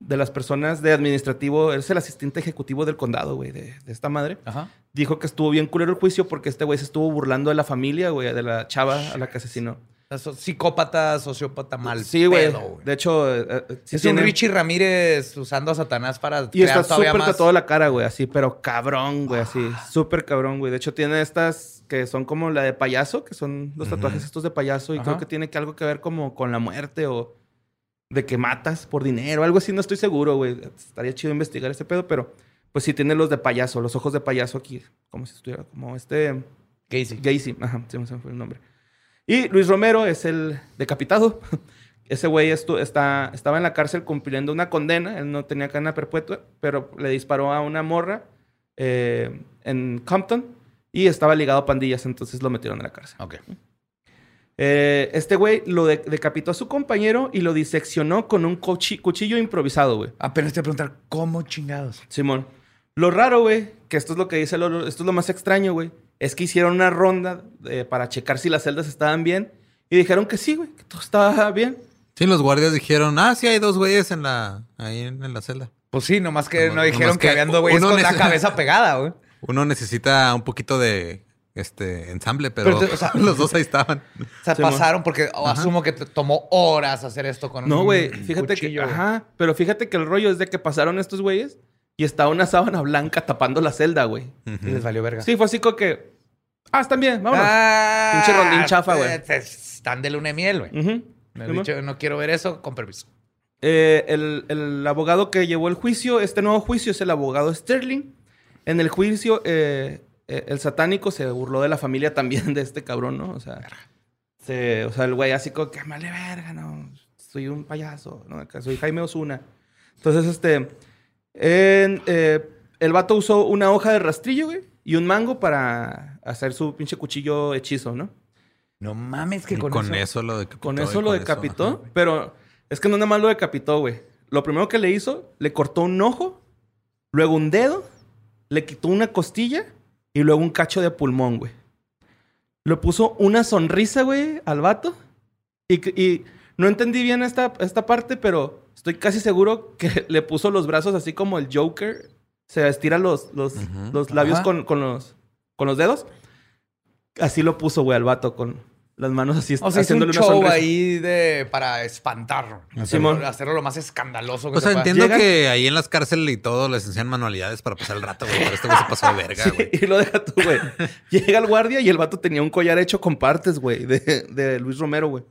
C: de las personas de administrativo, es el asistente ejecutivo del condado, güey, de, de esta madre.
B: Ajá.
C: Dijo que estuvo bien culero el juicio porque este güey se estuvo burlando de la familia, güey, de la chava a la que asesinó.
B: Psicópata, sociópata, mal.
C: sí, güey. De hecho, eh, eh, sí
B: es un
C: tiene-
B: Richie Ramírez usando a Satanás para
C: Y está
B: crear todavía
C: súper
B: más.
C: tatuado la cara, güey, así, pero cabrón, güey, así. Súper cabrón, güey. De hecho, tiene estas que son como la de payaso, que son los tatuajes estos de payaso. Y
B: Ajá.
C: creo que tiene que algo que ver como con la muerte o de que matas por dinero. Algo así, no estoy seguro, güey. Estaría chido investigar ese pedo, pero pues sí tiene los de payaso, los ojos de payaso aquí. Como si estuviera, como este...
B: Casey.
C: Gacy, ajá, se me fue el nombre. Y Luis Romero es el decapitado. Ese güey está, estaba en la cárcel cumpliendo una condena. Él no tenía cadena perpetua, pero le disparó a una morra eh, en Compton y estaba ligado a pandillas, entonces lo metieron en la cárcel.
B: Ok.
C: Eh, este güey lo de- decapitó a su compañero y lo diseccionó con un cuchi- cuchillo improvisado, güey.
B: Apenas te voy a preguntar, ¿cómo chingados?
C: Simón. Lo raro, güey, que esto es lo que dice Lolo, esto es lo más extraño, güey, es que hicieron una ronda eh, para checar si las celdas estaban bien y dijeron que sí, güey, que todo estaba bien.
D: Sí, los guardias dijeron, ah, sí, hay dos güeyes en la, ahí en, en la celda.
B: Pues sí, nomás que no dijeron que,
D: que
B: habían dos güeyes con la cabeza pegada, güey.
D: Uno necesita un poquito de este ensamble, pero,
B: Pero te- o sea-
D: los dos ahí estaban.
B: O sea,
C: Sí,
B: pasaron porque oh, asumo que te tomó horas hacer esto con
C: No,
B: un
C: güey, fíjate
B: cuchillo,
C: que,
B: güey.
C: ajá, pero fíjate que el rollo es de que pasaron estos güeyes y estaba una sábana blanca tapando la celda, güey.
B: Y les valió verga.
C: Sí, fue así como que, ah, están bien, vámonos.
B: Ah,
C: Pinche rondín chafa, güey.
B: te- Están de luna de miel, güey.
C: Ujú.
B: Me he
C: Simón.
B: dicho, no quiero ver eso, con permiso.
C: Eh, el, el abogado que llevó el juicio, este nuevo juicio es el abogado Sterling. En el juicio, eh, eh, el satánico se burló de la familia también de este cabrón, ¿no? O sea, se- o sea el güey así como que, vale verga, no, soy un payaso, ¿no? Soy Jaime Osuna. Entonces, este, en, eh, el vato usó una hoja de rastrillo, güey, y un mango para hacer su pinche cuchillo hechizo, ¿no?
B: No mames que con,
D: con,
B: eso...
D: eso, lo decapitó.
C: Con eso lo decapitó, pero es que no nada más lo decapitó, güey. Lo primero que le hizo, le cortó un ojo, luego un dedo, le quitó una costilla y luego un cacho de pulmón, güey. Le puso una sonrisa, güey, al vato. Y, y no entendí bien esta, esta parte, pero estoy casi seguro que le puso los brazos así como el Joker. Se estira los, los,
D: Ujú.
C: los labios con, con los, con los dedos. Así lo puso, güey, al vato con las manos así,
B: O sea, hizo un
C: haciéndole una
B: show
C: sonrisa.
B: ahí de... para espantarlo.
C: Simón.
B: Hacerlo, hacerlo lo más escandaloso que
D: O sea,
B: se pueda.
D: entiendo
C: Llegan-
D: que ahí en las cárceles y todo les enseñan manualidades para pasar el rato, güey. Pero este güey se pasó de verga,
C: Sí,
D: güey.
C: y lo deja tú, güey. Llega el guardia y el vato tenía un collar hecho con partes, güey, de, de Luis Romero, güey.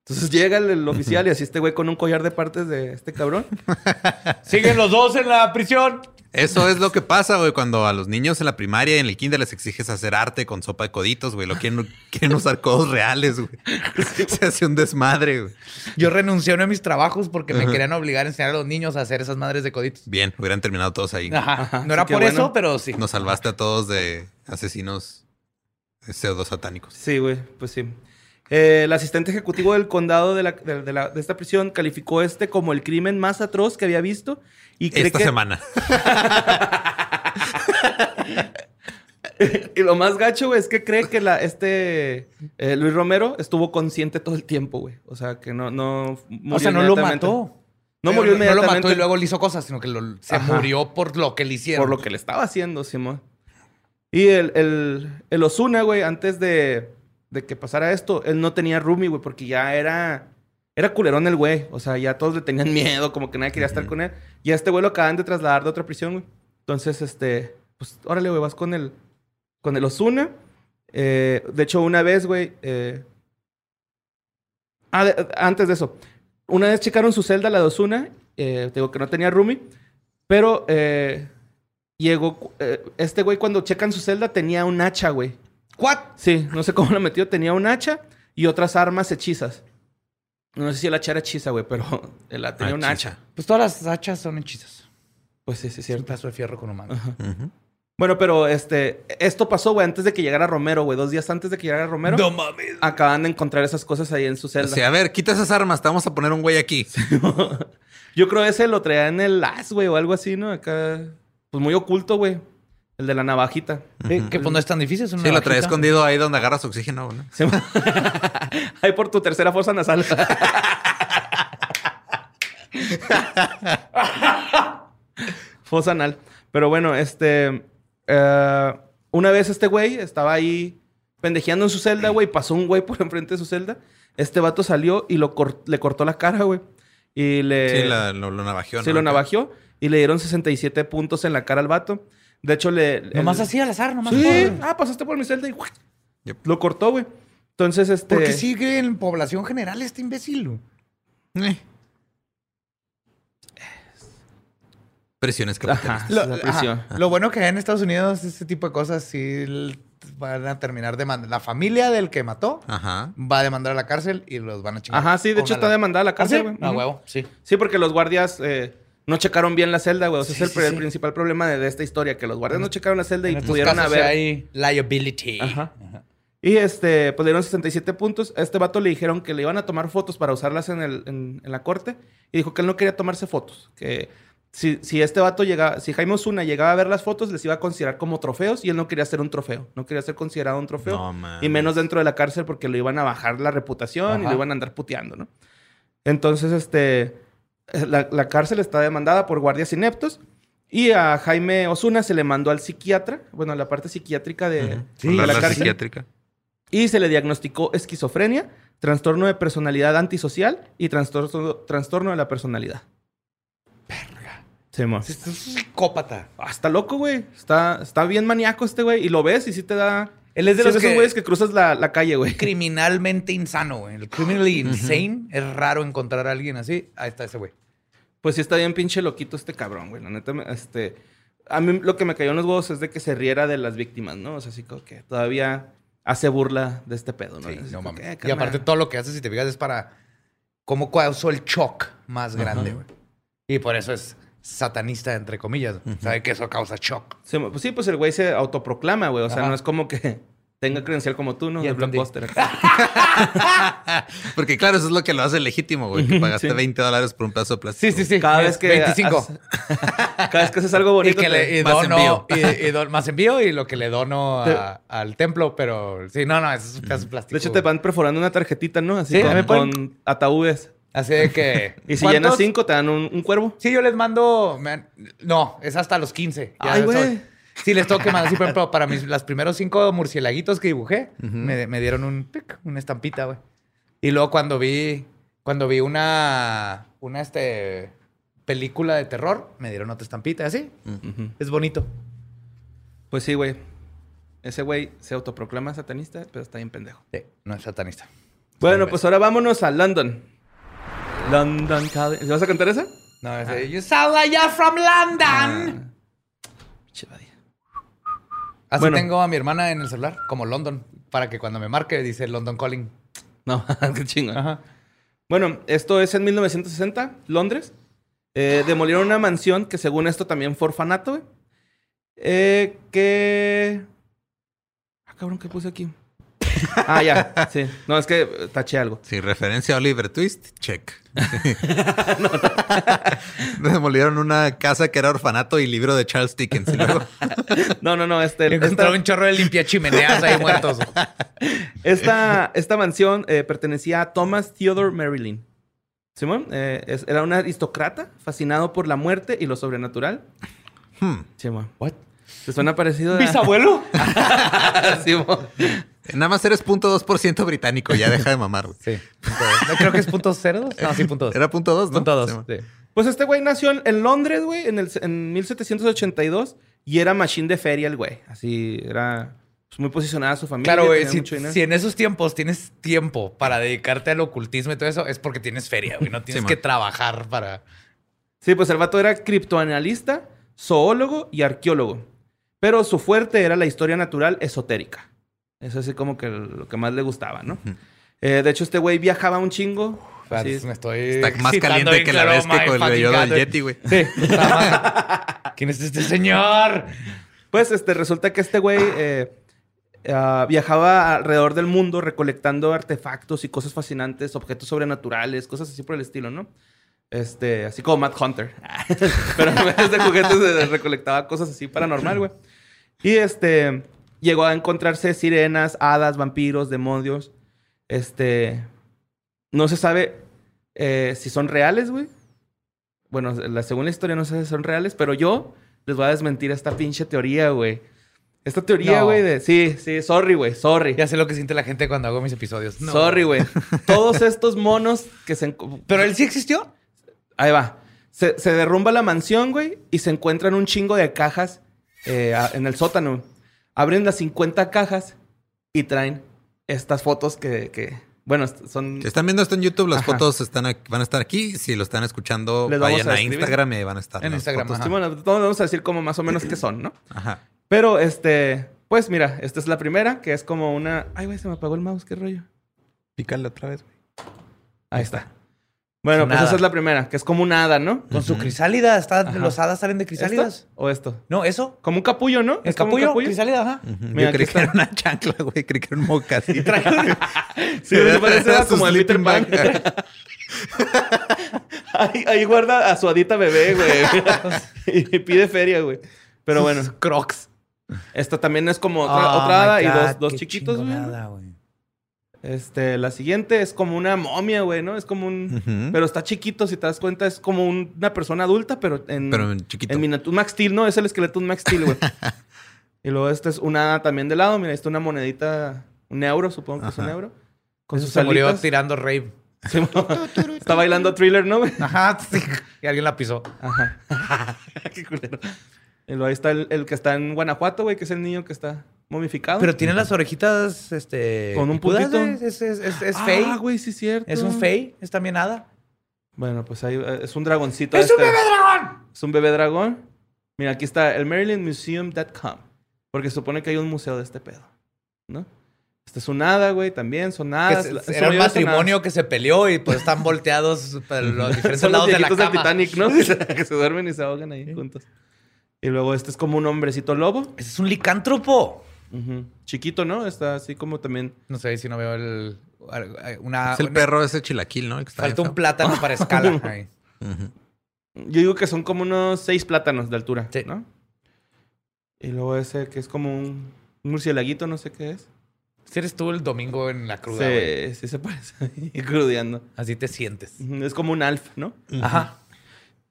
C: Entonces llega el, el oficial y así este güey con un collar de partes de este cabrón.
B: Siguen los dos en la prisión.
D: Eso es lo que pasa, güey, cuando a los niños en la primaria y en el kinder les exiges hacer arte con sopa de coditos, güey. Lo quieren, quieren usar codos reales, güey. Se hace un desmadre, güey.
B: Yo renuncié a uno de mis trabajos porque me querían obligar a enseñar a los niños a hacer esas madres de coditos.
D: Bien, hubieran terminado todos ahí.
B: Ajá. No era por
C: bueno.
B: eso, pero sí.
D: Nos salvaste a todos de asesinos pseudo satánicos.
C: Sí, güey, pues sí. Eh, el asistente ejecutivo del condado de, la- de- de la- de esta prisión calificó este como el crimen más atroz que había visto. Y cree
D: Esta
C: que,
D: semana.
C: y lo más gacho, güey, es que cree que la, este eh, Luis Romero estuvo consciente todo el tiempo, güey. O sea, que no, no murió
B: O sea, no lo
C: inmediatamente.
B: mató.
C: No
B: Pero
C: murió
B: No lo
C: inmediatamente.
B: mató y luego le hizo cosas, sino que lo- se
C: Ajá.
B: murió por lo que le hicieron.
C: Por lo que le estaba haciendo, Simón. Y el, el, el Osuna, güey, antes de, de que pasara esto, él no tenía roomie, güey, porque ya era. Era culerón el güey. O sea, ya todos le tenían miedo, como que nadie quería estar con él. Y a este güey lo acaban de trasladar de otra prisión, güey. Entonces, este, pues, órale, güey, vas con el, con el Osuna. Eh, de hecho, una vez, güey, eh, ah, de- antes de eso, una vez checaron su celda, la de Osuna, eh, digo que no tenía roomie, pero llegó, este güey cuando checan su celda tenía un hacha, güey.
B: ¿What?
C: Sí, no sé cómo lo metió, tenía un hacha y otras armas hechizas. No sé si el hacha era hechiza, güey, pero él la- tenía un
D: Hechiza.
C: hacha.
B: Pues todas las hachas son hechizas.
C: Pues sí, sí, es
B: un
C: cierto.
B: pedazo de fierro con humano.
D: Ujú.
C: Bueno, pero este, esto pasó, güey, antes de que llegara Romero, güey. Dos días antes de que llegara Romero.
B: No mames.
C: Acaban de encontrar esas cosas ahí en su celda.
D: Así, a ver, quita esas armas, te vamos a poner un güey aquí.
C: Yo creo ese lo traía en el as, güey, o algo así, ¿no? Acá, pues muy oculto, güey. El de la navajita.
B: Sí, que pues no es tan difícil. Es una
D: Sí, lo traía
B: navajita.
D: escondido ahí donde agarras oxígeno, ¿no?
C: Ahí por tu tercera fosa nasal. fosa anal. Pero bueno, este. eh, una vez este güey estaba ahí pendejeando en su celda, güey. Pasó un güey por enfrente de su celda. Este vato salió y lo cor- le cortó la cara, güey. Y le.
D: Sí, la- lo, lo navajeó,
C: Sí,
D: ¿no?
C: lo navajeó. Y le dieron 67 puntos en la cara al vato. De hecho, le.
B: Nomás
C: el-
B: así al azar, nomás.
C: Sí.
B: por-
C: Ah, pasaste por mi celda y.
D: Yep.
C: lo cortó, güey. Entonces, este.
B: Porque sigue en población general este imbécil.
D: Eh. Presiones capitalistas.
C: Ajá.
B: ajá. Lo bueno que en Estados Unidos este tipo de cosas sí van a terminar demandando. La familia del que mató
D: Ajá.
B: va a demandar a la cárcel y los van a chingar.
C: Ajá, sí, de hecho está demandada a la
B: ¿Ah,
C: cárcel,
B: sí? Ah,
C: Ujú.
B: huevo, sí.
C: Sí, porque los guardias eh, no checaron bien la celda, güey. O sea,
B: Sí,
C: es el,
B: sí,
C: pre- el
B: sí.
C: principal problema de, de esta historia, que los guardias no checaron la celda y
B: En
C: pudieron
B: casos
C: haber...
B: hay liability.
C: Ajá. Y este, pues le dieron 67 puntos. A este vato le dijeron que le iban a tomar fotos para usarlas en, el, en, en la corte. Y dijo que él no quería tomarse fotos. Que si, si este vato llegaba, si Jaime Osuna llegaba a ver las fotos, les iba a considerar como trofeos. Y él no quería ser un trofeo. No quería ser considerado un trofeo.
D: No,
C: y menos dentro de la cárcel porque lo iban a bajar la reputación y lo iban a andar puteando, ¿no? Entonces, este, la, la cárcel está demandada por guardias ineptos. Y a Jaime Osuna se le mandó al psiquiatra, bueno, a la parte psiquiátrica de,
D: Sí,
C: de
D: la,
C: la cárcel.
D: psiquiátrica.
C: Y se le diagnosticó esquizofrenia, trastorno de personalidad antisocial y trastorno, trastorno de la personalidad. Verga. Sí, mo.
B: Es un psicópata.
C: Ah, está loco, güey. Está, está bien maníaco este güey. Y lo ves y sí te da...
B: Él es de los
C: esos
B: que-
C: güeyes que cruzas la, la calle, güey.
B: Criminalmente insano, güey. El criminally insane. Es raro encontrar a alguien así. Ahí está ese güey.
C: Pues sí está bien pinche loquito este cabrón, güey. La neta, este... A mí lo que me cayó en los huevos es de que se riera de las víctimas, ¿no? O sea, así como que todavía hace burla de este pedo, ¿no?
B: Sí, no mames.
C: "Eh,
B: y
C: carnal".
B: aparte todo lo que hace, si te fijas, es para cómo causó el shock más grande, güey. Y por eso es satanista, entre comillas. Sabe que eso causa shock.
C: Sí, pues sí, pues el güey se autoproclama, güey. O sea, no es como que tenga credencial como tú, ¿no?
B: Ya
C: De blockbuster.
D: Porque claro, eso es lo que lo hace legítimo, güey. Que pagaste
C: Sí.
D: 20 dólares por un pedazo de plástico.
B: Sí, sí, sí.
C: Cada vez que...
B: 25.
C: haces- cada vez que haces algo
B: Y
C: bonito...
B: que
C: te-
B: le y
D: más
B: dono,
D: envío.
B: y, y don- más envío y lo que le dono a- al templo, pero sí, no, no, eso es un pedazo de plástico.
C: De hecho, te van perforando una tarjetita, ¿no? Así
B: Sí,
C: con ataúdes.
B: Así de que.
C: Y si
B: ¿cuántos?
C: llenas cinco, te dan un, un cuervo.
B: Sí, yo les mando. no, es hasta los 15. Ya
C: Ay, güey.
B: Sí, les tengo que mandar. Sí, por ejemplo, para mis los primeros cinco murcielaguitos que dibujé, me, me dieron un pic, una estampita, güey. Y luego cuando vi. Cuando vi una. Una este. película de terror, me dieron otra estampita, así. Es bonito.
C: Pues sí, güey. Ese güey se autoproclama satanista, pero está bien pendejo.
B: Sí, no es satanista.
C: Bueno, pues ahora vámonos a London. London Calling. ¿Vas a cantar esa?
B: No, ese. You sound like you're from London.
C: Badía.
B: Así
C: Bueno.
B: tengo a mi hermana en el celular, como London, para que cuando me marque dice London Calling.
C: No, qué chingo.
B: Ajá.
C: Bueno, esto es en 1960, Londres. Eh, demolieron una mansión que según esto también fue orfanato, güey. Eh, que... Ah, cabrón, ¿qué puse aquí? Ah, ya, sí. No, es que taché algo.
D: Sí, referencia a Oliver Twist, check. Demolieron una casa que era orfanato y libro de Charles Dickens. Y luego,
C: No, no, no, este...
B: Encontraron
C: esta-
B: un chorro de limpia chimeneas ahí muertos.
C: Esta, esta mansión eh, pertenecía a Thomas Theodore Marilyn. Simón, eh, es- era un aristócrata fascinado por la muerte y lo sobrenatural.
D: hmm,
C: Simón. ¿What? ¿Te suena parecido? a-
B: ¿Bisabuelo?
C: Simón.
D: Nada más eres punto .2% británico, ya deja de mamar. güey.
B: Sí. No, creo que es punto cero. dos. No, sí, punto dos.
D: Era punto dos, ¿no?
B: Punto dos.
D: Sí,
B: Sí.
C: Pues este güey nació en, Londres, güey, en, el, en 1782. Y era machine de feria el güey. Así, era pues, muy posicionada su familia.
B: Claro, güey. Si, en esos tiempos tienes tiempo para dedicarte al ocultismo y todo eso, es porque tienes feria, güey. No tienes
D: Sí,
B: que
D: man.
B: trabajar para.
C: Sí, pues el vato era criptoanalista, zoólogo y arqueólogo. Pero su fuerte era la historia natural esotérica. Eso así como que lo que más le gustaba, ¿no? Eh, de hecho, este güey viajaba un chingo. Así es.
B: me estoy.
D: Está más caliente que la
B: my
D: con el vello del Yeti, güey.
C: Sí.
B: ¿Quién es este señor?
C: Pues este, resulta que este güey eh, ah, viajaba alrededor del mundo recolectando artefactos y cosas fascinantes, objetos sobrenaturales, cosas así por el estilo, ¿no? Este, así como Matt Hunter. Pero en vez de juguetes eh, recolectaba cosas así paranormal, güey. Y este, llegó a encontrarse sirenas, hadas, vampiros, demonios. Este, no se sabe eh, si son reales, güey. Bueno, la, según la historia no sé si son reales, pero yo les voy a desmentir esta pinche teoría, güey. Esta teoría,
B: No.
C: güey, de... Sí, sí, sorry, güey, sorry.
B: Ya sé lo que siente la gente cuando hago mis episodios. No.
C: Sorry, güey. Todos estos monos que se...
B: ¿Pero él sí existió?
C: Ahí va. Se, se derrumba la mansión, güey, y se encuentran un chingo de cajas eh, en el sótano. Abren las 50 cajas y traen estas fotos que... que- bueno, son...
D: Si están viendo esto en YouTube, las
C: Ajá.
D: fotos están aquí- van a estar aquí. Si lo están escuchando,
C: Les
D: vayan
C: a.
D: Instagram y van a estar.
B: En Instagram,
D: fotos.
B: ajá.
C: Sí, bueno, todos vamos a decir como más o menos qué son, ¿no?
D: Ajá.
C: Pero, este... Pues mira, esta es la primera, que es como una... Ay, güey, se me apagó el mouse, qué rollo.
D: Pícale otra vez, güey.
C: Ahí está. Bueno, pues esa es la primera, que es como un hada, ¿no?
B: Con su crisálida. Está,
C: Ajá.
B: los hadas salen de crisálidas.
C: ¿Esto? ¿O esto?
B: No, eso.
C: Como un capullo, ¿no?
B: ¿Es
C: un
B: capullo? Crisálida, ajá.
D: Ujú.
C: Mira,
D: Yo creí que era una chancla, güey. Creí que era un mocasín.
C: Sí, me parece
D: Era
C: como el Peter Pan. ahí, ahí guarda a su adita bebé, güey. y pide feria, güey. Pero bueno,
B: Crocs.
C: esta también es como otra,
B: Oh
C: otra hada y dos, dos chiquitos, güey. Este, la siguiente es como una momia, güey, ¿no? Es como un... Pero está chiquito, si te das cuenta, es como un- una persona adulta, pero en...
D: Pero en chiquito.
C: En miniatura. Un Max Steel, ¿no? Es el esqueleto de un Max Steel, güey. y luego esta es una también de lado. Mira, esta es una monedita, un euro, supongo que es un euro. Con
B: Eso
C: sus
B: se murió tirando rave.
C: Sí, Está bailando thriller, ¿no, güey?
B: Ajá. sí. Y alguien la pisó.
C: Ajá. Qué culero. Y luego ahí está el, el que está en Guanajuato, güey, que es el niño que está momificado.
B: Pero tiene las orejitas, este...
C: Con un puntito.
B: Es, es, es, es
C: Ah,
B: fey.
C: güey, sí es cierto.
B: Es un fey. Es también hada.
C: Bueno, pues ahí eh, es un dragoncito.
B: ¡Es un
C: este.
B: bebé dragón!
C: Es un bebé dragón. Mira, aquí está el marylandmuseum.com. Porque se supone que hay un museo de este pedo, ¿no? Este es un hada, güey, también son hadas.
B: se- era un matrimonio que se peleó y pues están volteados para los diferentes
C: Son los
B: lados de la
C: viejitos del
B: cama.
C: Titanic, ¿no? que se duermen y se ahogan ahí juntos. Y luego este es como un hombrecito lobo.
B: Ese es un licántropo.
C: Chiquito, ¿no? Está así como también...
B: No sé si no veo el... Una,
D: es el
B: una-
D: perro ese chilaquil, ¿no? El que está
B: Falta un
D: feo.
B: plátano para escala. ahí.
C: Yo digo que son como unos seis plátanos de altura,
B: Sí.
C: ¿no? Y luego ese que es como un, un murcielaguito, no sé qué es.
B: Si eres tú el domingo en la cruda.
C: Sí, sí se parece crudeando.
B: Así te sientes.
C: Es como un alf, ¿no?
B: Ajá.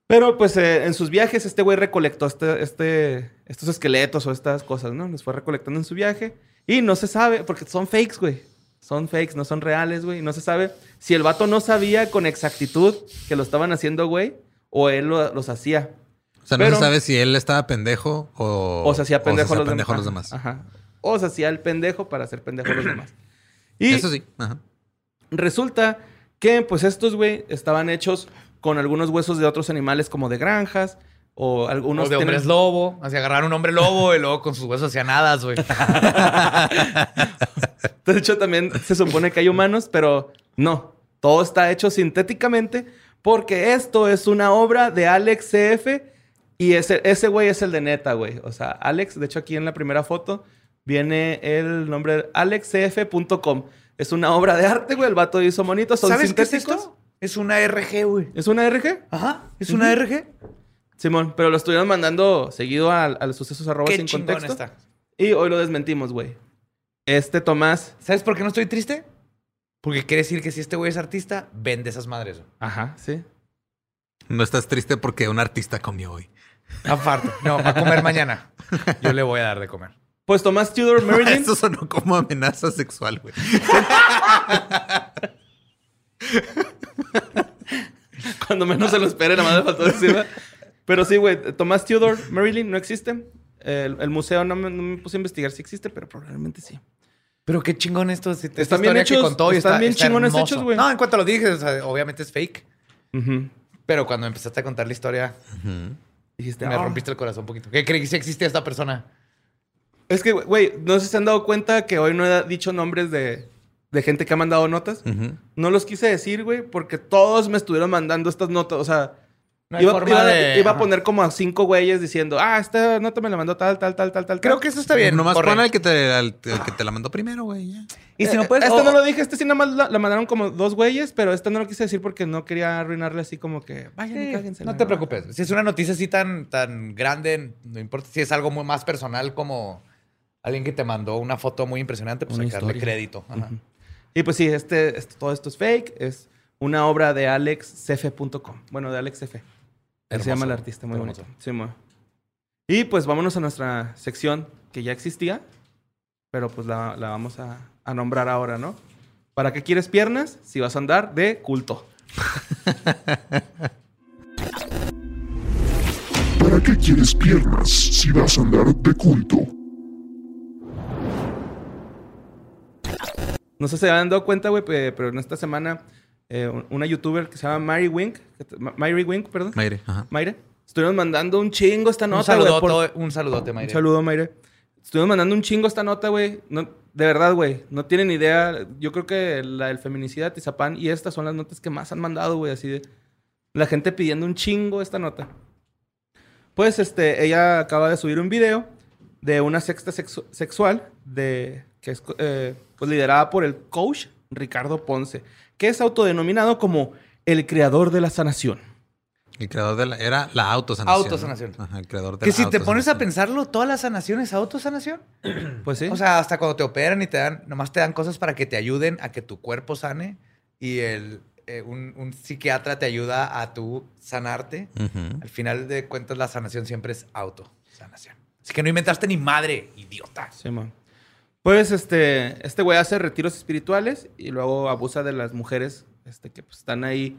C: Pero pues eh, en sus viajes este güey recolectó este, este, estos esqueletos o estas cosas, ¿no? Los fue recolectando en su viaje. Y no se sabe, porque son fakes, güey. Son fakes, no son reales, güey. No se sabe si el vato no sabía con exactitud que lo estaban haciendo, güey, o él lo- los hacía.
D: O sea, no
C: Pero-
D: se sabe si él estaba pendejo o,
C: O se hacía pendejo,
D: o se
C: a
D: hacía
C: los,
D: pendejo
C: demás. Ajá. O se hacía el pendejo para hacer pendejo a los demás. Y
D: Eso sí. Ajá.
C: resulta que, pues, estos, güey, estaban hechos con algunos huesos de otros animales como de granjas o algunos...
B: Unos de
C: tienen-
B: hombres lobo. Así agarraron un hombre lobo y luego con sus huesos hacían hadas, güey.
C: De hecho, también se supone que hay humanos, pero no. Todo está hecho sintéticamente porque esto es una obra de Alex CF y ese ese güey es el de neta, güey. O sea, Alex, de hecho, aquí en la primera foto viene el nombre alexcf.com. Es una obra de arte, güey. El vato hizo monitos. Son
B: ¿Sabes qué es
C: sintéticos.
B: esto? Es una RG, güey.
C: ¿Es una RG?
B: Ajá. Es una RG.
C: Simón, pero lo estuvieron mandando seguido al, al sucesos arroba
B: Qué
C: sin
B: chingón
C: contexto.
B: está.
C: Y hoy lo desmentimos, güey. Este Tomás.
B: ¿Sabes por qué no estoy triste? Porque quiere decir que si este güey es artista, vende esas madres. güey.
C: Ajá, sí.
D: No estás triste porque un artista comió hoy.
B: Aparte. No, va a comer mañana. Yo le voy a dar de comer.
C: Pues Tomás Tudor Merlin.
D: Eso sonó como amenaza sexual, güey.
C: Cuando menos se lo espere, nada más le faltó decir. Pero sí, güey, Tomás Theodore Marilyn no existe. El, el museo no me, no me puse a investigar si existe, pero probablemente sí.
B: Pero qué chingón esto. si- esta
C: Están bien
B: que
C: hechos,
B: contó y
C: están
B: está-
C: bien
B: está
C: chingones
B: hermoso.
C: hechos, güey.
B: No, en cuanto lo dije, o sea, obviamente es fake. Pero cuando empezaste a contar la historia,
C: Dijiste,
B: me
C: "Ah".
B: rompiste el corazón un poquito. ¿Qué creí que sí existía esta persona?
C: Es que, güey, no sé si se han dado cuenta que hoy no he dicho nombres de, de gente que ha mandado notas. No los quise decir, güey, porque todos me estuvieron mandando estas notas. O sea,
B: No
C: iba, iba-
B: de-
C: iba a poner como a cinco güeyes diciendo, ah, esta nota me la mandó tal, tal, tal, tal, tal.
B: Creo
C: tal".
B: que eso está bien.
D: Nomás pon al que, te, al- al que te la mandó primero, güey. ya.
B: Y si no
C: Eh,
B: puedes...
C: Este
B: o-
C: no lo dije, este sí nada más la, la mandaron como dos güeyes, pero este no lo quise decir porque no quería arruinarle así como que, vayan y
B: Sí,
C: cáguense.
B: no te preocupes. Si es una noticia así tan, tan grande, no importa si es algo muy más personal como alguien que te mandó una foto muy impresionante, pues
C: Una
B: hay que darle crédito. Ajá.
C: Y pues sí, este, este- todo esto es fake. Es una obra de alexcefe.com. Bueno, de alexcefe. Él se
B: Hermoso,
C: llama el artista, muy
B: hermoso.
C: bonito. Sí, mo. y pues vámonos a nuestra sección que ya existía, pero pues la, la vamos a, a nombrar ahora, ¿no? ¿Para qué quieres piernas si vas a andar de culto?
A: ¿Para qué quieres piernas si vas a andar de culto?
C: No sé si se han dado cuenta, güey, pe- pero en esta semana eh, un- una youtuber que se llama Mary Wink, Mary Wink, perdón.
D: Mayre, ajá.
C: Mayre. Estuvieron mandando un chingo esta
B: Un
C: nota, güey. por-
B: saludote, un saludote, Mayre.
C: Un saludo, Mayre. Estuvimos mandando un chingo esta nota, güey. No, de verdad, güey. No tienen idea. Yo creo que la del feminicida de Tizapán y estas son las notas que más han mandado, güey. Así de... La gente pidiendo un chingo esta nota. Pues, este, ella acaba de subir un video de una sexta sexu- sexual de... Que es eh, pues, liderada por el coach Ricardo Ponce. Que es autodenominado como el creador de la sanación.
D: El creador de la... Era la autosanación. ¿no?
B: Autosanación.
D: Ajá, el creador de
B: Que
D: la
B: si te pones a pensarlo, todas las sanaciones es autosanación.
C: Pues sí.
B: O sea, hasta cuando te operan y te dan, nomás te dan cosas para que te ayuden a que tu cuerpo sane y el, eh, un, un psiquiatra te ayuda a tú sanarte. Al final de cuentas, la sanación siempre es autosanación. Así que no inventaste ni madre, idiota.
C: Simón. Pues este, este güey hace retiros espirituales y luego abusa de las mujeres este, que pues, están ahí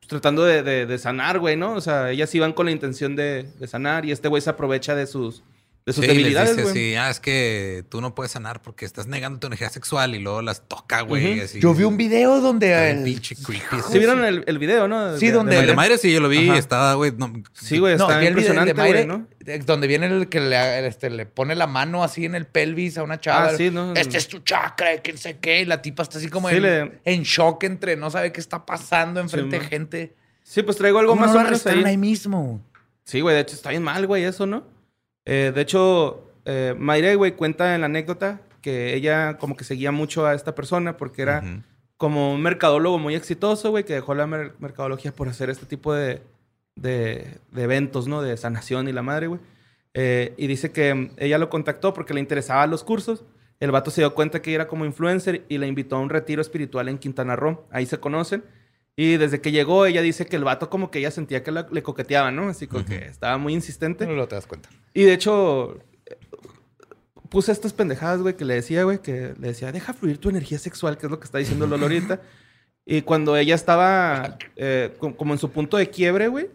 C: pues, tratando de, de- de sanar, güey, ¿no? O sea, ellas iban con la intención de, de sanar y este güey se aprovecha de sus, de sus
D: Sí, les
C: debilidades,
D: dice
C: güey.
D: así, ah, es que tú no puedes sanar porque estás negando tu energía sexual y luego las toca, güey.
B: Yo vi un video donde... el-
D: pinche creepy.
C: ¿Sí vieron el, el video, no?
B: Sí, donde-
D: El
C: Mayre?
D: de Mayre sí, yo lo vi.
C: Ajá.
D: Estaba, güey. no-
C: Sí, güey,
B: No, el video
C: impresionante,
B: de
C: güey, ¿no?
B: de- donde viene el que le, este, le pone la mano así en el pelvis a una chava.
C: Ah, sí, ¿no?
B: Este es tu chakra, no sé qué. Y la tipa está así como
C: Sí,
B: en,
C: le-
B: en shock entre no sabe qué está pasando enfrente de
C: man.
B: gente.
C: Sí, pues traigo algo
B: ¿Cómo
C: más
B: no
C: o menos ahí.
B: ahí mismo?
C: Sí, güey, de hecho está bien mal, güey, eso, ¿no? Eh, de hecho, eh, Mayre, güey, cuenta en la anécdota que ella como que seguía mucho a esta persona porque era como un mercadólogo muy exitoso, güey, que dejó la mer- mercadología por hacer este tipo de, de- de eventos, ¿no? De sanación y la madre, güey. Eh, y dice que mm, ella lo contactó porque le interesaban los cursos. El vato se dio cuenta que ella era como influencer y la invitó a un retiro espiritual en Quintana Roo. Ahí se conocen. Y desde que llegó, ella dice que el vato como que ella sentía que la- le coqueteaba, ¿no? Así como que estaba muy insistente.
B: No lo te das cuenta.
C: Y de hecho, eh, puse estas pendejadas, güey, que le decía, güey, que le decía, deja fluir tu energía sexual, que es lo que está diciendo Lolo ahorita. Y cuando ella estaba eh, co- como en su punto de quiebre, güey,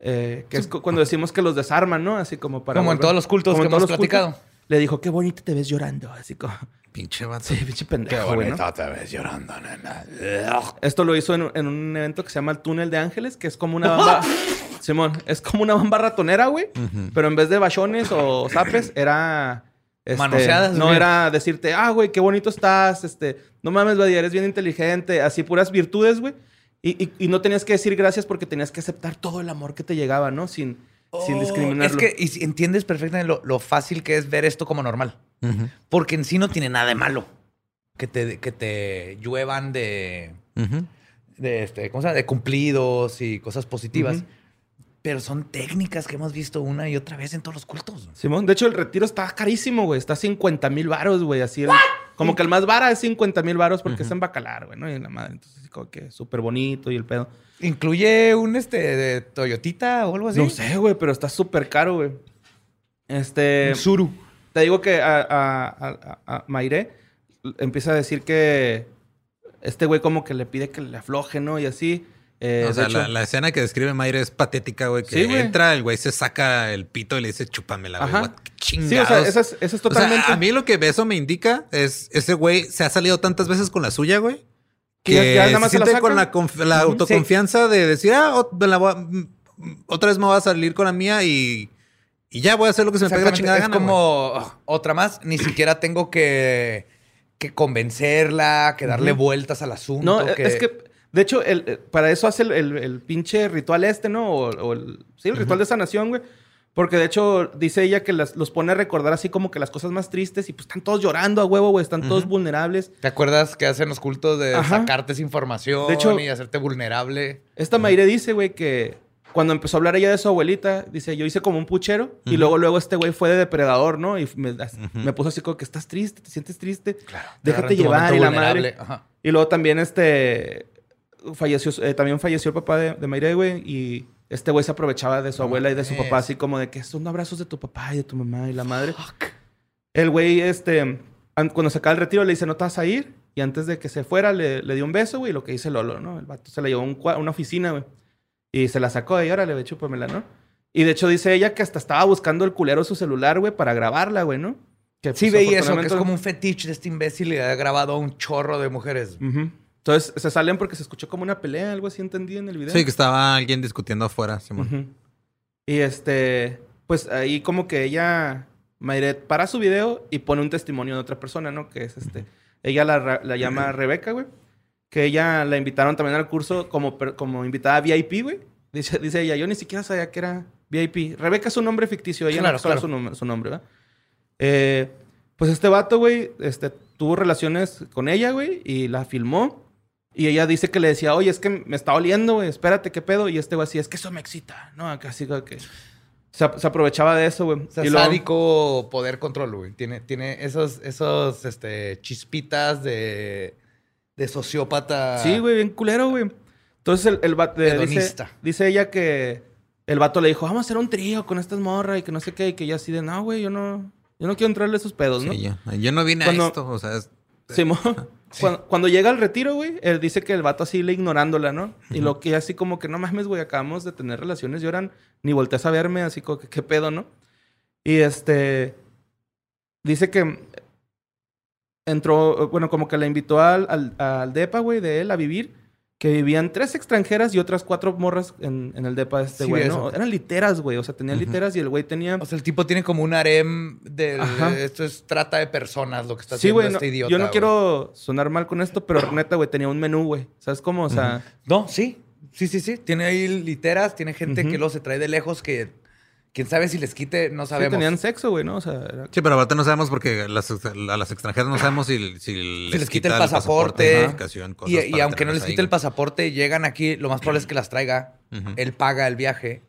C: eh, que es cu- cuando decimos que los desarman, ¿no? Así como para...
B: Como en
C: volver-
B: todos los cultos
C: como
B: que
C: en
B: hemos
C: los cultos,
B: platicado.
C: Le dijo, qué bonito te ves llorando, así como...
D: Pinche vato.
C: Sí, pinche pendejo, güey, ¿no?
B: te ves llorando, nena.
C: Esto lo hizo en, un- en un evento que se llama el Túnel de Ángeles, que es como una bamba... Simón, es como una bamba ratonera, güey. Pero en vez de bachones o zapes, era... este,
B: Manoseadas,
C: No era decirte, ah, güey, qué bonito estás, este... No mames, Badia, eres bien inteligente. Así, puras virtudes, güey. Y, y- y no tenías que decir gracias porque tenías que aceptar todo el amor que te llegaba, ¿no? Sin, sin
B: Oh,
C: discriminarlo.
B: Es que y entiendes perfectamente lo, lo fácil que es ver esto como normal.
D: Ujú.
B: Porque en sí no tiene nada de malo. Que te, que te lluevan de, de, este, ¿cómo se llama? de cumplidos y cosas positivas.
C: Ujú.
B: Pero son técnicas que hemos visto una y otra vez en todos los cultos.
C: Simón, de hecho, el retiro está carísimo, güey. Está 50 mil varos, güey. Así el- Como que el más vara es 50 mil varos porque es en Bacalar, güey, ¿no? Y la madre. Entonces, como que súper bonito y el pedo.
B: ¿Incluye un este de Toyotita o algo así?
C: No sé, güey, pero está súper caro, güey. Este.
B: Un Suru.
C: Te digo que a, a, a- Mayre empieza a decir que este güey como que le pide que le afloje, ¿no? Y así. Eh,
D: o sea,
C: hecho-
D: la, la escena que describe Mayre es patética, güey. Que
C: Sí, güey.
D: entra, el güey se saca el pito y le dice, chúpamela, güey. Qué
C: Sí, o
D: chingados.
C: sea, esa es, esa es
D: O sea,
C: totalmente...
D: a mí lo que eso me indica es ese güey se ha salido tantas veces con la suya, güey.
C: Que ya- ya nada más
D: se
C: se la
D: siente con la, conf- la
C: Ujú,
D: autoconfianza de decir, ah, ot- me la voy a- otra vez me voy a salir con la mía y, y ya voy a hacer lo que se me pegue la chingada
B: es
D: gana,
B: como "Ugh, otra más. Ni siquiera tengo que, que convencerla, que darle vueltas al asunto.
C: No, es que, de hecho, el, eh, para eso hace el, el- el pinche ritual este, ¿no? O, o el, sí, el ritual de sanación, güey. Porque de hecho, dice ella que las- los pone a recordar así como que las cosas más tristes y pues están todos llorando a huevo, güey. Están todos vulnerables.
B: ¿Te acuerdas que hacen los cultos de
C: Ajá.
B: sacarte esa información
C: De hecho-
B: y hacerte vulnerable?
C: Esta Mayre dice, güey, que cuando empezó a hablar ella de su abuelita, dice, yo hice como un puchero y luego, luego este güey fue de depredador, ¿no? Y me, me puso así como que estás triste, te sientes triste. Déjate
B: en tu
C: llevar y la madre.
B: Ajá.
C: Y luego también este falleció, eh, también falleció el papá de, de Mayre, güey, y este güey se aprovechaba de su abuela y de su papá, así como de que son abrazos de tu papá y de tu mamá y la madre. El güey, este, an- cuando se acaba el retiro, le dice, no te vas a ir. Y antes de que se fuera, le, le dio un beso, güey, lo que dice Lolo, ¿no? El vato se la llevó a un una oficina, güey. Y se la sacó de ahí, órale, güey, chúpamela, ¿no? Y de hecho dice ella que hasta estaba buscando el culero su celular, güey, para grabarla, güey, ¿no? Que,
B: Sí,
C: pues,
B: veí eso, que es como un fetiche de este imbécil y ha grabado a un chorro de mujeres.
C: Entonces se salen porque se escuchó como una pelea, algo así entendí en el video.
D: Sí, que estaba alguien discutiendo afuera, Simón.
C: Y este, pues ahí como que ella, Mayret, para su video y pone un testimonio de otra persona, ¿no? Que es este, ella la, ra- la llama Rebeca, güey. Que ella la invitaron también al curso como, como invitada VIP, güey. Dice, dice ella, yo ni siquiera sabía que era VIP. Rebeca es un nombre ficticio, ella
B: Claro,
C: no sabe
B: claro.
C: su, nombre, su nombre, ¿verdad? Eh, pues este vato, güey, este, tuvo relaciones con ella, güey, y la filmó. Y ella dice que le decía, oye, es que me está oliendo, güey, espérate, ¿qué pedo? Y este güey así, es que eso me excita, ¿no? Casi que se, ap- se aprovechaba de eso, güey.
B: O sea,
C: Y luego-
B: sádico poder control, güey. Tiene, tiene esos, esos este, chispitas de, de sociópata.
C: Sí, güey, bien culero, güey. Entonces el, el vato dice, ella que el vato le dijo, vamos a hacer un trío con estas morras y que no sé qué, y que ella así de, no, güey, yo no, yo no quiero entrarle a esos pedos, ¿no?
D: Sí, yo, yo no vine
C: Cuando-
D: a esto, o sea, es-
C: Simón. Cuando, cuando llega al retiro, güey, él dice que el vato así le ignorándola, ¿no? Y lo que así como que no mames, güey, acabamos de tener relaciones, lloran, ni volteas a verme, así como que qué pedo, ¿no? Y este dice que entró, bueno, como que la invitó al, al, al depa, güey, de él a vivir, que vivían tres extranjeras y otras cuatro morras en, en el depa de este
B: Sí,
C: güey, ¿no?
B: eso.
C: Eran literas, güey, o sea, tenían literas y el güey tenía...
B: O sea, el tipo tiene como un harem de
C: Ajá.
B: esto es trata de personas lo que está
C: Sí,
B: haciendo
C: güey,
B: este
C: no-
B: idiota.
C: yo no
B: güey.
C: quiero sonar mal con esto, pero neta, güey, tenía un menú, güey. ¿Sabes cómo? O sea...
B: No, sí. Sí, sí, sí. Tiene ahí literas, tiene gente que lo se trae de lejos que quién sabe si les quite, no
C: Sí,
B: sabemos.
C: tenían sexo, güey, ¿no? O sea, era-
D: Sí, pero aparte no sabemos porque las, a las extranjeras no sabemos si, si les,
B: les quita el pasaporte.
D: cosas
B: y, aunque no les quite
D: ahí,
B: el pasaporte, llegan aquí, lo más probable es que las traiga. Él paga el viaje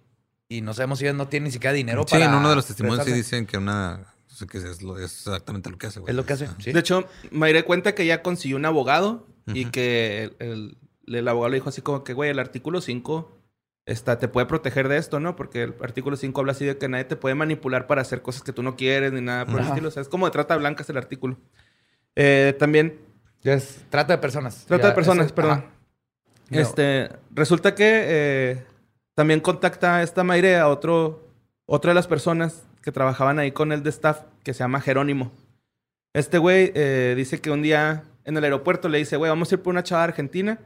B: y no sabemos si ellos no tienen ni siquiera dinero
D: Sí,
B: para.
D: en uno de los testimonios sí dicen que una... o sea, que es, lo- es exactamente lo que hace, güey.
B: Es lo que hace. Sí.
C: De hecho, Mayre cuenta que ya consiguió un abogado y que el, el- el abogado le dijo así como que, güey, el artículo 5 está, te puede proteger de esto, ¿no? Porque el artículo 5 habla así de que nadie te puede manipular para hacer cosas que tú no quieres ni nada por el
B: Ajá.
C: estilo. O sea, es como de trata blanca es el artículo. Eh, también
B: es trata de personas.
C: Trata
B: Ya,
C: de personas, perdón.
B: ajá.
C: Este, resulta que eh, también contacta a esta Mayre a otro, otra de las personas que trabajaban ahí con él de staff, que se llama Jerónimo. Este güey eh, dice que un día en el aeropuerto le dice, güey, vamos a ir por una chava argentina.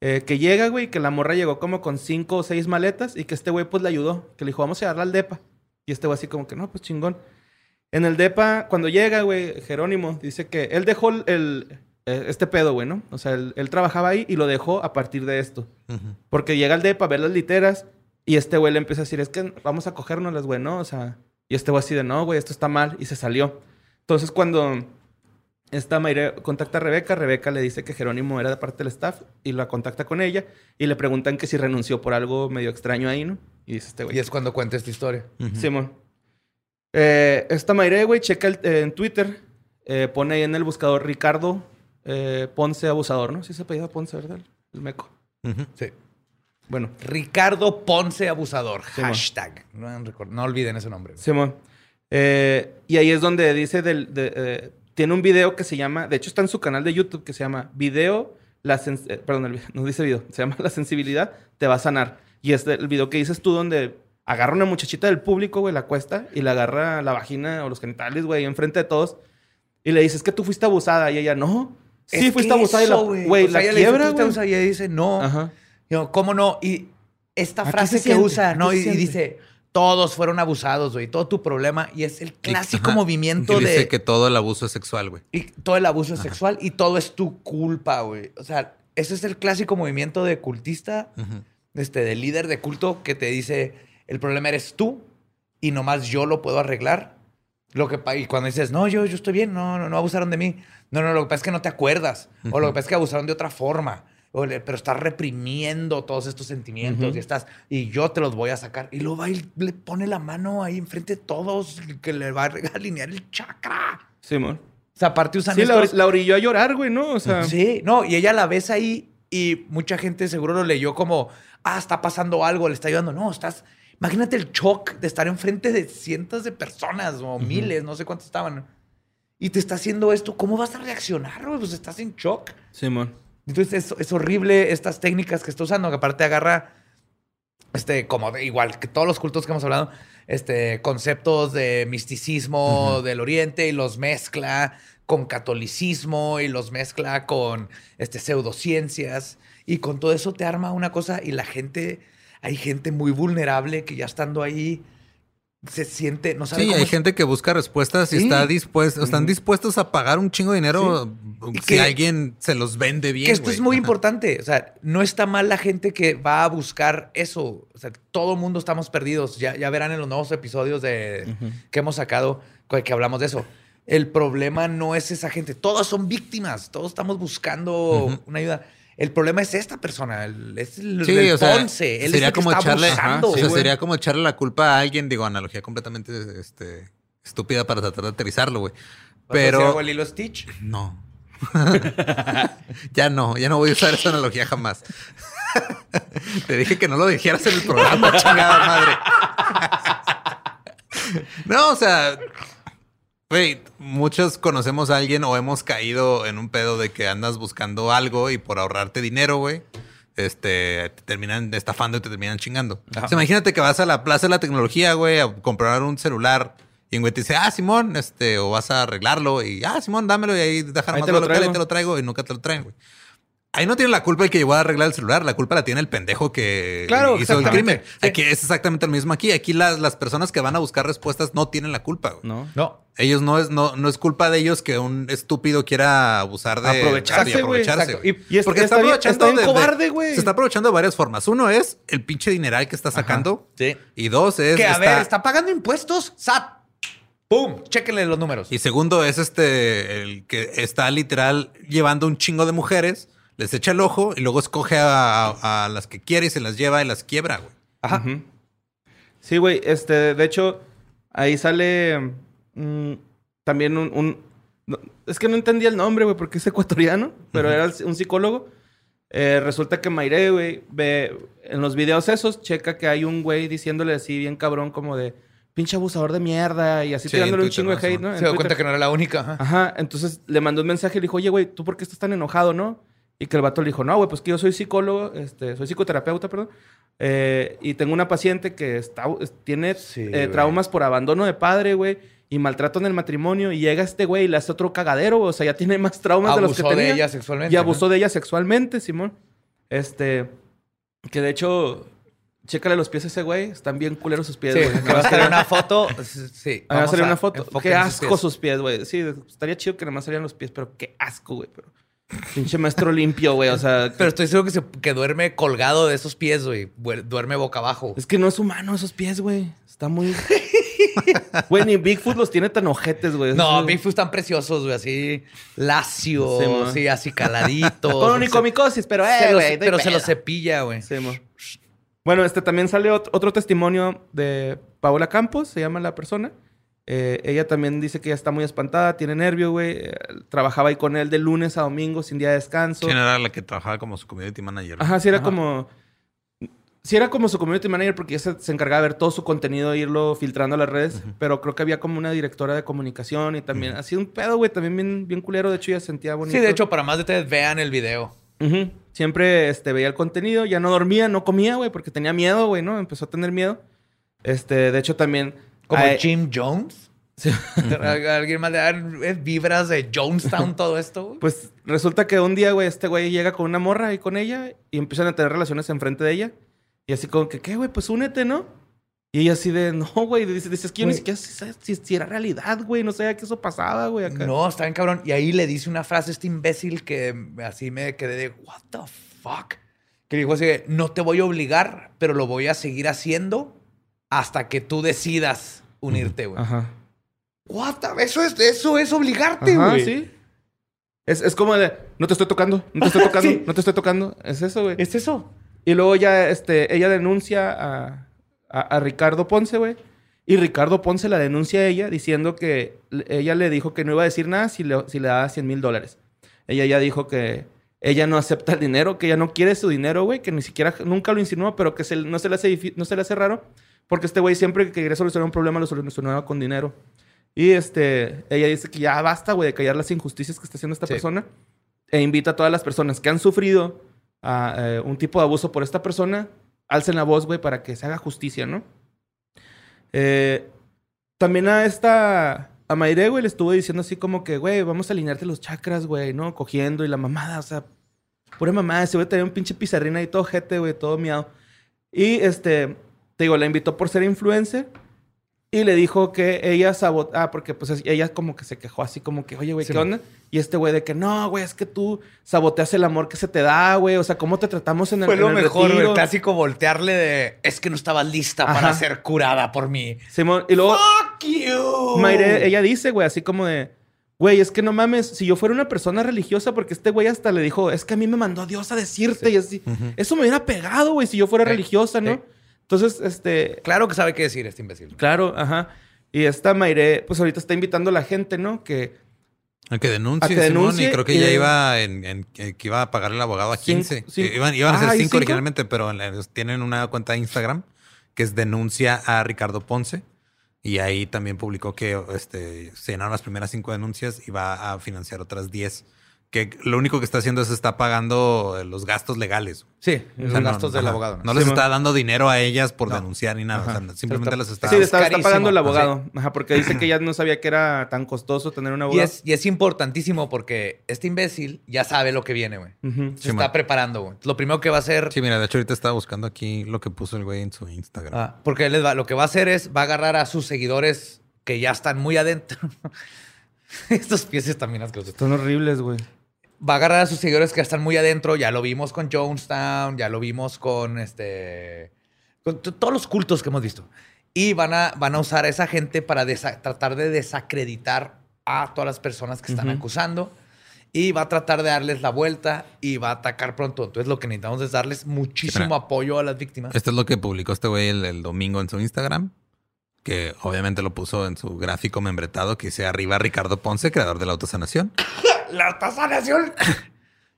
C: Eh, que llega, güey, que la morra llegó como con cinco o seis maletas y que este güey pues le ayudó. Que le dijo, vamos a llevarla al DEPA. Y este güey así como que, no, pues chingón. En el DEPA, cuando llega, güey, Jerónimo dice que él dejó el, eh, este pedo, güey, ¿no? O sea, él, él trabajaba ahí y lo dejó a partir de esto. Porque llega al DEPA a ver las literas y este güey le empieza a decir, es que vamos a cogérnoslas, güey, ¿no? O sea, y este güey así de, no, güey, esto está mal y se salió. Entonces, cuando esta Mayre contacta a Rebeca, Rebeca le dice que Jerónimo era de parte del staff y la contacta con ella y le preguntan que si renunció por algo medio extraño ahí, ¿no? Y dice este güey.
B: Y es cuando cuenta esta historia.
C: Simón. Eh, esta Mayre, güey, checa el- eh, en Twitter, eh, pone ahí en el buscador Ricardo eh, Ponce Abusador, ¿no? Sí se apellida Ponce, ¿verdad? El meco.
B: Sí.
C: Bueno,
B: Ricardo Ponce Abusador. Hashtag. No, olviden ese nombre. güey.
C: Simón. Eh, y ahí es donde dice del... de, eh, tiene un video que se llama... De hecho, está en su canal de YouTube que se llama Video la eh, perdón, el, no dice video, se llama La sensibilidad te va a sanar. Y es el video que dices tú donde agarra una muchachita del público, güey, la cuesta y le agarra la vagina o los genitales, güey, enfrente de todos. Y le dices que tú fuiste abusada. Y ella, no. Sí,
B: Es
C: fuiste abusada. y la,
B: eso,
C: güey,
B: O sea,
C: la
B: ella le dice,
C: quiebra,
B: "Tú fuiste
C: güey.
B: abusada", Y ella dice, no.
C: Ajá.
B: Yo, ¿Cómo no? Y esta frase
C: se
B: que
C: siente,
B: usa, ¿no? Y, y dice, todos fueron abusados, güey. Todo tu problema. Y es el clásico movimiento
D: Y dice
B: de...
D: que todo el abuso es sexual, güey.
B: Y todo el abuso es sexual y todo es tu culpa, güey. O sea, ese es el clásico movimiento de cultista, este, de líder de culto que te dice, el problema eres tú y nomás yo lo puedo arreglar. Lo que, y cuando dices, no, yo, yo estoy bien, no, no, no abusaron de mí. No, no, lo que pasa es que no te acuerdas. O lo que pasa es que abusaron de otra forma. Pero estás reprimiendo todos estos sentimientos
C: Ujú.
B: y estás, y yo te los voy a sacar. Y luego va y le pone la mano ahí enfrente de todos, que le va a alinear el chakra.
C: Simón.
B: O sea, aparte usan
C: Sí, la,
B: estos-
C: la orilló a llorar, güey, ¿no? O sea,
B: Sí, no, y ella la ves ahí y mucha gente seguro lo leyó como, ah, está pasando algo, le está ayudando. No, estás, imagínate el shock de estar enfrente de cientos de personas o miles, no sé cuántos estaban. Y te está haciendo esto, ¿cómo vas a reaccionar? güey? Pues estás en shock.
C: Simón.
B: Entonces es, es horrible estas técnicas que está usando, que aparte agarra, este, como de- igual que todos los cultos que hemos hablado, este, conceptos de misticismo del Oriente y los mezcla con catolicismo y los mezcla con este, pseudociencias. Y con todo eso te arma una cosa y la gente, hay gente muy vulnerable que ya estando ahí se siente, no sabe
D: Sí,
B: cómo
D: hay
B: es-
D: gente que busca respuestas y
B: Sí.
D: está dispuesto, están dispuestos a pagar un chingo de dinero si
B: que-
D: alguien se los vende bien.
B: Que esto es muy
D: Ajá.
B: importante. O sea, no está mal la gente que va a buscar eso. O sea, todo el mundo estamos perdidos. Ya, ya verán en los nuevos episodios de, que hemos sacado que que hablamos de eso. El problema no es esa gente. Todos son víctimas. Todos estamos buscando una ayuda. El problema es esta persona. el- es el,
D: Sí,
B: el
D: o sea,
B: Ponce. Él es
D: sería
B: el que
D: como
B: está
D: echarle,
B: abusando,
D: o sea, sería como echarle la culpa a alguien, digo, analogía completamente este, estúpida para tratar de aterrizarlo, güey.
B: ¿Vas a decir
D: Pero
B: al hilo Stitch?
D: no. ya no, ya no voy a usar esa analogía jamás. Te dije que no lo dijeras en el programa, chingada madre. no, o sea, güey, muchos conocemos a alguien o hemos caído en un pedo de que andas buscando algo y por ahorrarte dinero, güey, este, te terminan estafando y te terminan chingando. O sea, imagínate que vas a la Plaza de la Tecnología, güey, a comprar un celular y un güey te dice, ah, Simón, este, o vas a arreglarlo y, ah, Simón, dámelo y ahí deja
C: Ahí
D: nomás
C: te lo
D: hotel y te lo traigo y nunca te lo traen, güey. Ahí no tiene la culpa el que llevó a arreglar el celular, la culpa la tiene el pendejo que
B: Claro,
D: hizo el crimen. Aquí es exactamente lo mismo aquí. Aquí las, las personas que van a buscar respuestas no tienen la culpa. güey.
C: No.
B: No.
D: Ellos no es, no, no es culpa de ellos que un estúpido quiera abusar de
C: Aprovecharse, güey.
D: aprovecharse. Güey.
B: Y-
C: y es-
D: porque
C: está
D: está
C: bien-
D: aprovechando
C: está bien
D: de- de-
C: cobarde, güey.
D: Se está aprovechando de varias formas. Uno es el pinche dineral que está sacando.
B: Sí.
D: Y dos es
B: Que a
D: está-
B: ver, ¿está pagando impuestos? SAT. ¡Pum! Chéquenle los números.
D: Y segundo es este el que está literal llevando un chingo de mujeres, les echa el ojo y luego escoge a, a- a las que quiere y se las lleva y las quiebra, güey.
B: Ajá.
C: Sí, güey. Este, de hecho, ahí sale mm, también un, un- no, es que no entendía el nombre, güey, porque es ecuatoriano, pero era un psicólogo. Eh, resulta que Mayre, güey, ve en los videos esos, checa que hay un güey diciéndole así bien cabrón como de pinche abusador de mierda y así
D: Sí,
C: tirándole un chingo de
D: ¿no?
C: hate, ¿no?
B: Se dio cuenta que no era la única. ajá.
C: Ajá, entonces le mandó un mensaje y le dijo, oye, güey, ¿tú por qué estás tan enojado, no? Y que el vato le dijo, no, güey, pues que yo soy psicólogo, este, soy psicoterapeuta, perdón, eh, y tengo una paciente que está, es- tiene
B: Sí,
C: eh, traumas por abandono de padre, güey, y maltrato en el matrimonio, y llega este güey y le hace otro cagadero, o sea, ya tiene más traumas de los que
B: Abusó de
C: tenía.
B: ella sexualmente.
C: Y abusó de ella sexualmente, Simón. Este, que de hecho, chécale los pies a ese güey, están bien culeros sus pies,
B: Sí,
C: güey.
B: me va a salir una foto. Sí.
C: Ah, va a salir una foto. Qué asco sus pies, güey. Sí, estaría chido que nada más salieran los pies, pero qué asco, güey. Pero... Pinche maestro limpio, güey. O sea,
B: Pero estoy seguro que, se, que duerme colgado de esos pies, güey. Duer- Duerme boca abajo.
C: es que no es humano esos pies, güey. Está muy. Güey, ni Bigfoot los tiene tan ojetes, güey.
B: No, Bigfoot están preciosos, güey. Así lacios,
C: Sí,
B: así así caladitos.
C: Con
B: Se-
C: onicomicosis, pero,
B: se
C: eh,
B: los-
C: no hay
B: pero se los cepilla, güey.
C: Sí. Bueno, este también sale ot- otro testimonio de Paola Campos, se llama la persona. Eh, ella también dice que ella está muy espantada, tiene nervio, güey. Eh, trabajaba ahí con él de lunes a domingo sin día de descanso.
D: ¿Quién era la que trabajaba como su community manager?
C: Ajá, sí era como... Sí era como su community manager porque ella se, se encargaba de ver todo su contenido e irlo filtrando a las redes. Pero creo que había como una directora de comunicación y también... Ha sido un pedo, güey. También bien, bien culero. De hecho, ella se sentía bonito.
B: Sí, de hecho, para más detalles, vean el video.
C: Ujú. Siempre este, veía el contenido, ya no dormía, no comía, güey, porque tenía miedo, güey, ¿no? Empezó a tener miedo. Este, de hecho, también.
B: Como
C: a-
B: Jim Jones.
C: Sí.
B: Alguien más le eh, vibras de Jonestown, todo esto. güey?
C: Pues resulta que un día, güey, este güey llega con una morra y con ella y empiezan a tener relaciones enfrente de ella. Y así como que, ¿qué, güey? Pues únete, ¿no? Y ella así de, no, güey. Dice, dices que yo ni siquiera sé si, si era realidad, güey. No sabía que eso pasaba, güey, acá.
B: No, está bien cabrón. Y ahí le dice una frase a este imbécil que así me quedé de, what the fuck? Que dijo así, de, no te voy a obligar, pero lo voy a seguir haciendo hasta que tú decidas unirte, güey.
C: Ajá.
B: What Eso es, eso es obligarte, güey.
C: sí. Es, es como de, no te estoy tocando, no te estoy tocando,
B: Sí.
C: no te estoy tocando. Es eso, güey.
B: Es eso.
C: Y luego ya, este, ella denuncia a, a, a Ricardo Ponce, güey. Y Ricardo Ponce la denuncia a ella diciendo que ella le dijo que no iba a decir nada si le, si le daba 100 mil dólares. Ella ya dijo que ella no acepta el dinero, que ella no quiere su dinero, güey, que ni siquiera, nunca lo insinuó, pero que se- no, se le hace, no se le hace raro, porque este güey siempre que quería solucionar un problema lo solucionaba con dinero. Y este, ella dice que ya basta, güey, de callar las injusticias que está haciendo esta
B: Sí.
C: persona. E invita a todas las personas que han sufrido a, eh, un tipo de abuso por esta persona, alcen la voz, güey, para que se haga justicia, ¿no? Eh, también a esta, a Mayre, güey, le estuvo diciendo así como que, güey, vamos a alinearte los chakras, güey, ¿no? Cogiendo y la mamada, o sea, pura mamada. Ese güey tenía un pinche pizarrín ahí todo jete, güey, todo miado. Y este, te digo, la invitó por ser influencer. Y le dijo que ella sabotó. Ah, porque pues es- ella como que se quejó así como que, oye, güey,
B: Sí,
C: ¿qué
B: man.
C: onda? Y este güey de que no, güey, es que tú saboteas el amor que se te da, güey. O sea, ¿cómo te tratamos en el
B: Fue lo
C: en el
B: mejor, güey. voltearle de, es que no estabas lista para ser curada por mí.
C: Simón, y luego
B: Fuck you.
C: Mayre, ella dice, güey, así como de, güey, es que no mames, si yo fuera una persona religiosa, porque este güey hasta le dijo, es que a mí me mandó Dios a decirte y así. Eso me hubiera pegado, güey, si yo fuera religiosa, ¿no? Entonces, este,
B: Claro que sabe qué decir este imbécil.
C: claro, ajá. Y esta Mayre, pues ahorita está invitando a la gente, ¿no? Que
D: A que denuncie,
C: A que
D: Simón,
C: denuncie
D: y creo que
C: y
D: ya iba en, en- eh, que iba a pagarle al abogado a
C: Cinco-
D: 15.
C: cinco-
D: Eh, Iban, iban a ser
C: ¿y
D: 5
C: cinco?
D: originalmente, pero tienen una cuenta de Instagram que es denuncia a Ricardo Ponce. Y ahí también publicó que este, se llenaron las primeras cinco denuncias y va a financiar otras 10. Que lo único que está haciendo es está pagando eh, los gastos legales.
B: Sí, los
D: O sea, no-
B: gastos del
D: ajá.
B: abogado.
D: No les
C: Sí,
D: está dando dinero a ellas por
B: No.
D: denunciar ni nada. O sea, simplemente las está...
C: sí, le está, pagando el abogado. Ajá, porque dice que ya no sabía que era tan costoso tener un
B: Y
C: abogado.
B: es, y es importantísimo porque este imbécil ya sabe lo que viene, güey. Se
D: Sí,
B: está
D: man.
B: preparando, güey. Lo primero que va a hacer...
D: Sí, mira, de hecho ahorita estaba buscando aquí lo que puso el güey en su Instagram.
B: Ah, porque él les va- lo que va a hacer es, va a agarrar a sus seguidores que ya están muy adentro. Estos pies también asquerosos.
C: Están horribles, güey.
B: Va a agarrar a sus seguidores que están muy adentro. Ya lo vimos con Jonestown, ya lo vimos con este. con todos los cultos que hemos visto. Y van a, van a usar a esa gente para tratar de desacreditar a todas las personas que están acusando. Y va a tratar de darles la vuelta y va a atacar pronto. Entonces, lo que necesitamos es darles muchísimo apoyo a las víctimas.
D: Esto es lo que publicó este güey el, el domingo en su Instagram. Que obviamente lo puso en su gráfico membretado que dice arriba Ricardo Ponce, creador de la autosanación.
B: ¡La autosanación!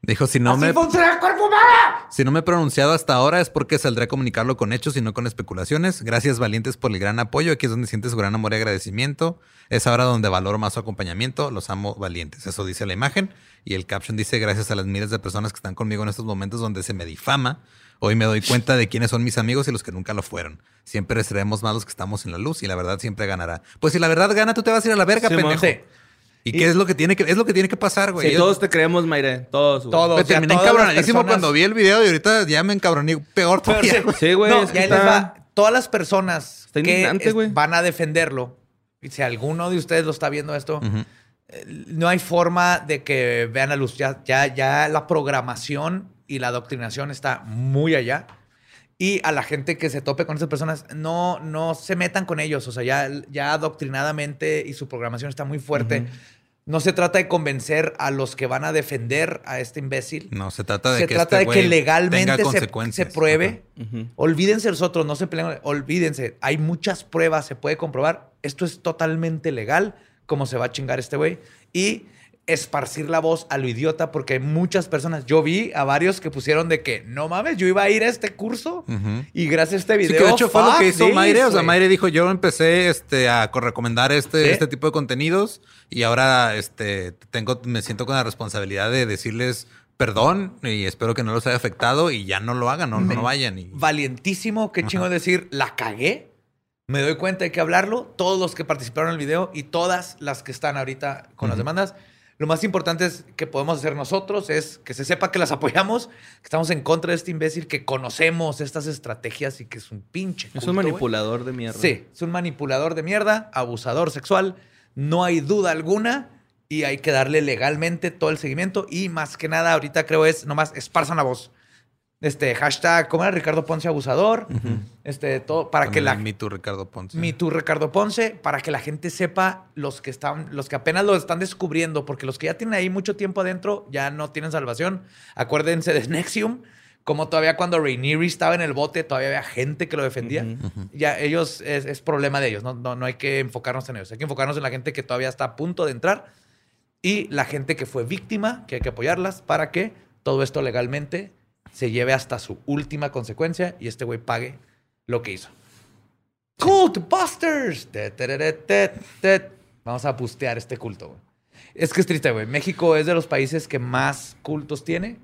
D: Dijo, si no,
B: ¡Así
D: me,
B: funciona el cuerpo humano!
D: si no me he pronunciado hasta ahora es porque saldré a comunicarlo con hechos y no con especulaciones. Gracias valientes por el gran apoyo. Aquí es donde siente su gran amor y agradecimiento. Es ahora donde valoro más su acompañamiento. Los amo valientes. Eso dice la imagen. Y el caption dice, gracias a las miles de personas que están conmigo en estos momentos donde se me difama. Hoy me doy cuenta de quiénes son mis amigos y los que nunca lo fueron. Siempre seremos más los que estamos en la luz y la verdad siempre ganará. Pues si la verdad gana, tú te vas a ir a la verga,
C: Sí,
D: pendejo.
B: Sí.
D: ¿Y, qué es lo que tiene que es lo que tiene que pasar, güey?
C: Sí, todos te creemos, Mayre. Todos. güey.
B: Todos.
D: me
B: o sea,
D: terminé encabronadísimo
B: personas-
D: cuando vi el video y ahorita ya me encabroné peor todavía.
C: Sí, güey.
B: no,
C: es que
B: y ahí les
C: está-
B: va. Todas las personas
C: Está
B: que
C: güey.
B: van a defenderlo, y si alguno de ustedes lo está viendo esto,
D: Ujú.
B: eh, no hay forma de que vean la luz. Ya, ya, ya la programación y la adoctrinación está muy allá. Y a la gente que se tope con esas personas, no, no se metan con ellos. O sea, ya, ya adoctrinadamente y su programación está muy fuerte. No se trata de convencer a los que van a defender a este imbécil.
D: No, se trata de
B: se
D: que
B: trata
D: este
B: de que legalmente
D: tenga
B: se, se pruebe. Olvídense los otros, no se peleen. Olvídense. Hay muchas pruebas, se puede comprobar. Esto es totalmente legal, como se va a chingar este güey. Y esparcir la voz a lo idiota, porque hay muchas personas. Yo vi a varios que pusieron de que no mames, yo iba a ir a este curso
D: Ujú.
B: y gracias a este
D: Sí,
B: video.
D: que de hecho fue lo que hizo
B: this,
D: Mayre. O sea. Mayre dijo, yo empecé este, a co- recomendar este,
B: Sí.
D: este tipo de contenidos y ahora este, tengo, me siento con la responsabilidad de decirles perdón y espero que no los haya afectado y ya no lo hagan, no, no vayan. Y...
B: Valientísimo, qué chingo decir, la cagué. Me doy cuenta, hay que hablarlo. Todos los que participaron en el video y todas las que están ahorita con las demandas. Lo más importante es que podemos hacer nosotros es que se sepa que las apoyamos, que estamos en contra de este imbécil, que conocemos estas estrategias y que es un pinche.
C: Es un manipulador de mierda.
B: Sí, es un manipulador de mierda, abusador sexual, no hay duda alguna y hay que darle legalmente todo el seguimiento y más que nada ahorita creo es nomás esparzan la voz. Este hashtag, ¿cómo era Ricardo Ponce abusador? Este, todo para que la
D: Me Too Ricardo Ponce.
B: Me Too Ricardo Ponce, para que la gente sepa los que están, los que apenas lo están descubriendo, porque los que ya tienen ahí mucho tiempo adentro ya no tienen salvación. Acuérdense de Nexium, como todavía cuando Rainieri estaba en el bote, todavía había gente que lo defendía. Ya ellos es, es problema de ellos, ¿no? No, no hay que enfocarnos en ellos, hay que enfocarnos en la gente que todavía está a punto de entrar y la gente que fue víctima, que hay que apoyarlas para que todo esto legalmente se lleve hasta su última consecuencia y este güey pague lo que hizo. Cult Busters. Te, te, te, te, te. Vamos a bustear este culto, güey. Es que es triste, güey. México es de los países que más cultos tiene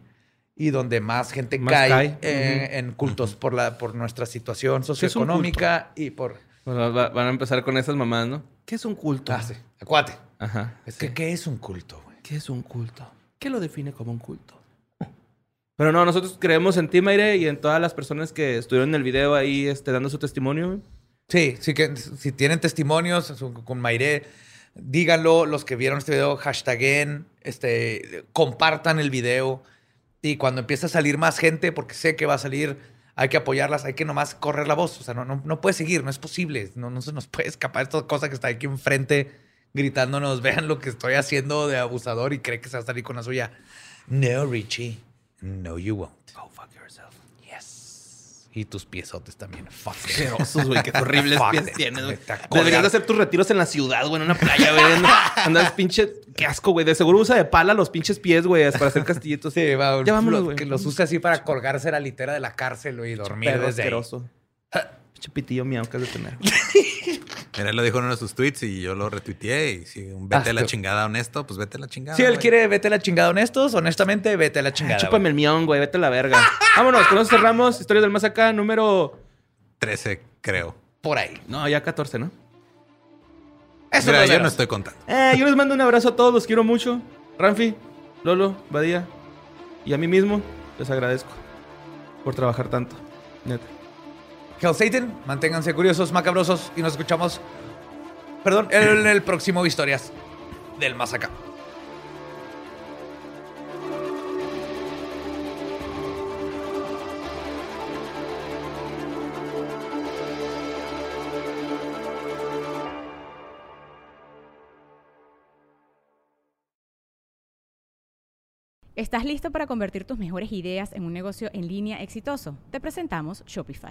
B: y donde más gente
C: Más
B: cae,
C: cae.
B: en,
C: Ujú.
B: en cultos por, la, por nuestra situación socioeconómica y por...
C: Bueno, va- van a empezar con esas mamás, ¿no? ¿Qué es un culto?
B: Ah, sí. Acuate.
C: Ajá.
B: Es que, ¿qué es un culto, güey?
C: ¿Qué es un culto? ¿Qué lo define como un culto? Pero no, nosotros creemos en ti, Mayre, y en todas las personas que estuvieron en el video ahí este, dando su testimonio.
B: Sí, sí que si tienen testimonios con Maire, díganlo. Los que vieron este video, hashtaguen, este, compartan el video. Y cuando empiece a salir más gente, porque sé que va a salir, hay que apoyarlas, hay que nomás correr la voz. O sea, no, no, no puede seguir, no es posible. No, no se nos puede escapar esta cosa que está aquí enfrente gritándonos, vean lo que estoy haciendo de abusador y cree que se va a salir con la suya. No, Richie. No, you won't. Go fuck yourself. Yes. Y tus piesotes también. Fuck.
C: Asquerosos, güey. Qué horribles
B: Fuck
C: pies tienes, güey. Deberías de hacer tus retiros en la ciudad, güey, en una playa, güey. Andas pinche... Qué asco, güey. De seguro usa de pala los pinches pies, güey, para hacer castillitos.
B: Sí, va,
C: Ya vámonos,
B: lo-
C: güey.
B: Que los use así para colgarse la litera de la cárcel güey, y dormir
C: Perro
B: desde ahí.
C: asqueroso. Pinche pitillo miau que has de tener.
D: Mira, él lo dijo en uno de sus tweets y yo lo retuiteé. Y si un vete a la chingada honesto, pues vete a la chingada.
B: Si él
D: güey.
B: quiere, vete a la chingada honestos. Honestamente, vete a la chingada.
C: Chúpame el mión, güey. Vete a la verga. Vámonos, con eso cerramos. Historias del más acá, número...
D: 13, creo.
B: Por ahí.
C: No, ya 14, ¿no?
B: Eso
D: Mira,
B: lo
D: yo no estoy contando.
C: Eh, yo les mando un abrazo a todos, los quiero mucho. Ranfi, Lolo, Badía y a mí mismo les agradezco por trabajar tanto. Neta.
B: Hell Satan, manténganse curiosos, macabrosos y nos escuchamos. Perdón, en el próximo Historias del Más.
F: ¿Estás listo para convertir tus mejores ideas en un negocio en línea exitoso? Te presentamos Shopify.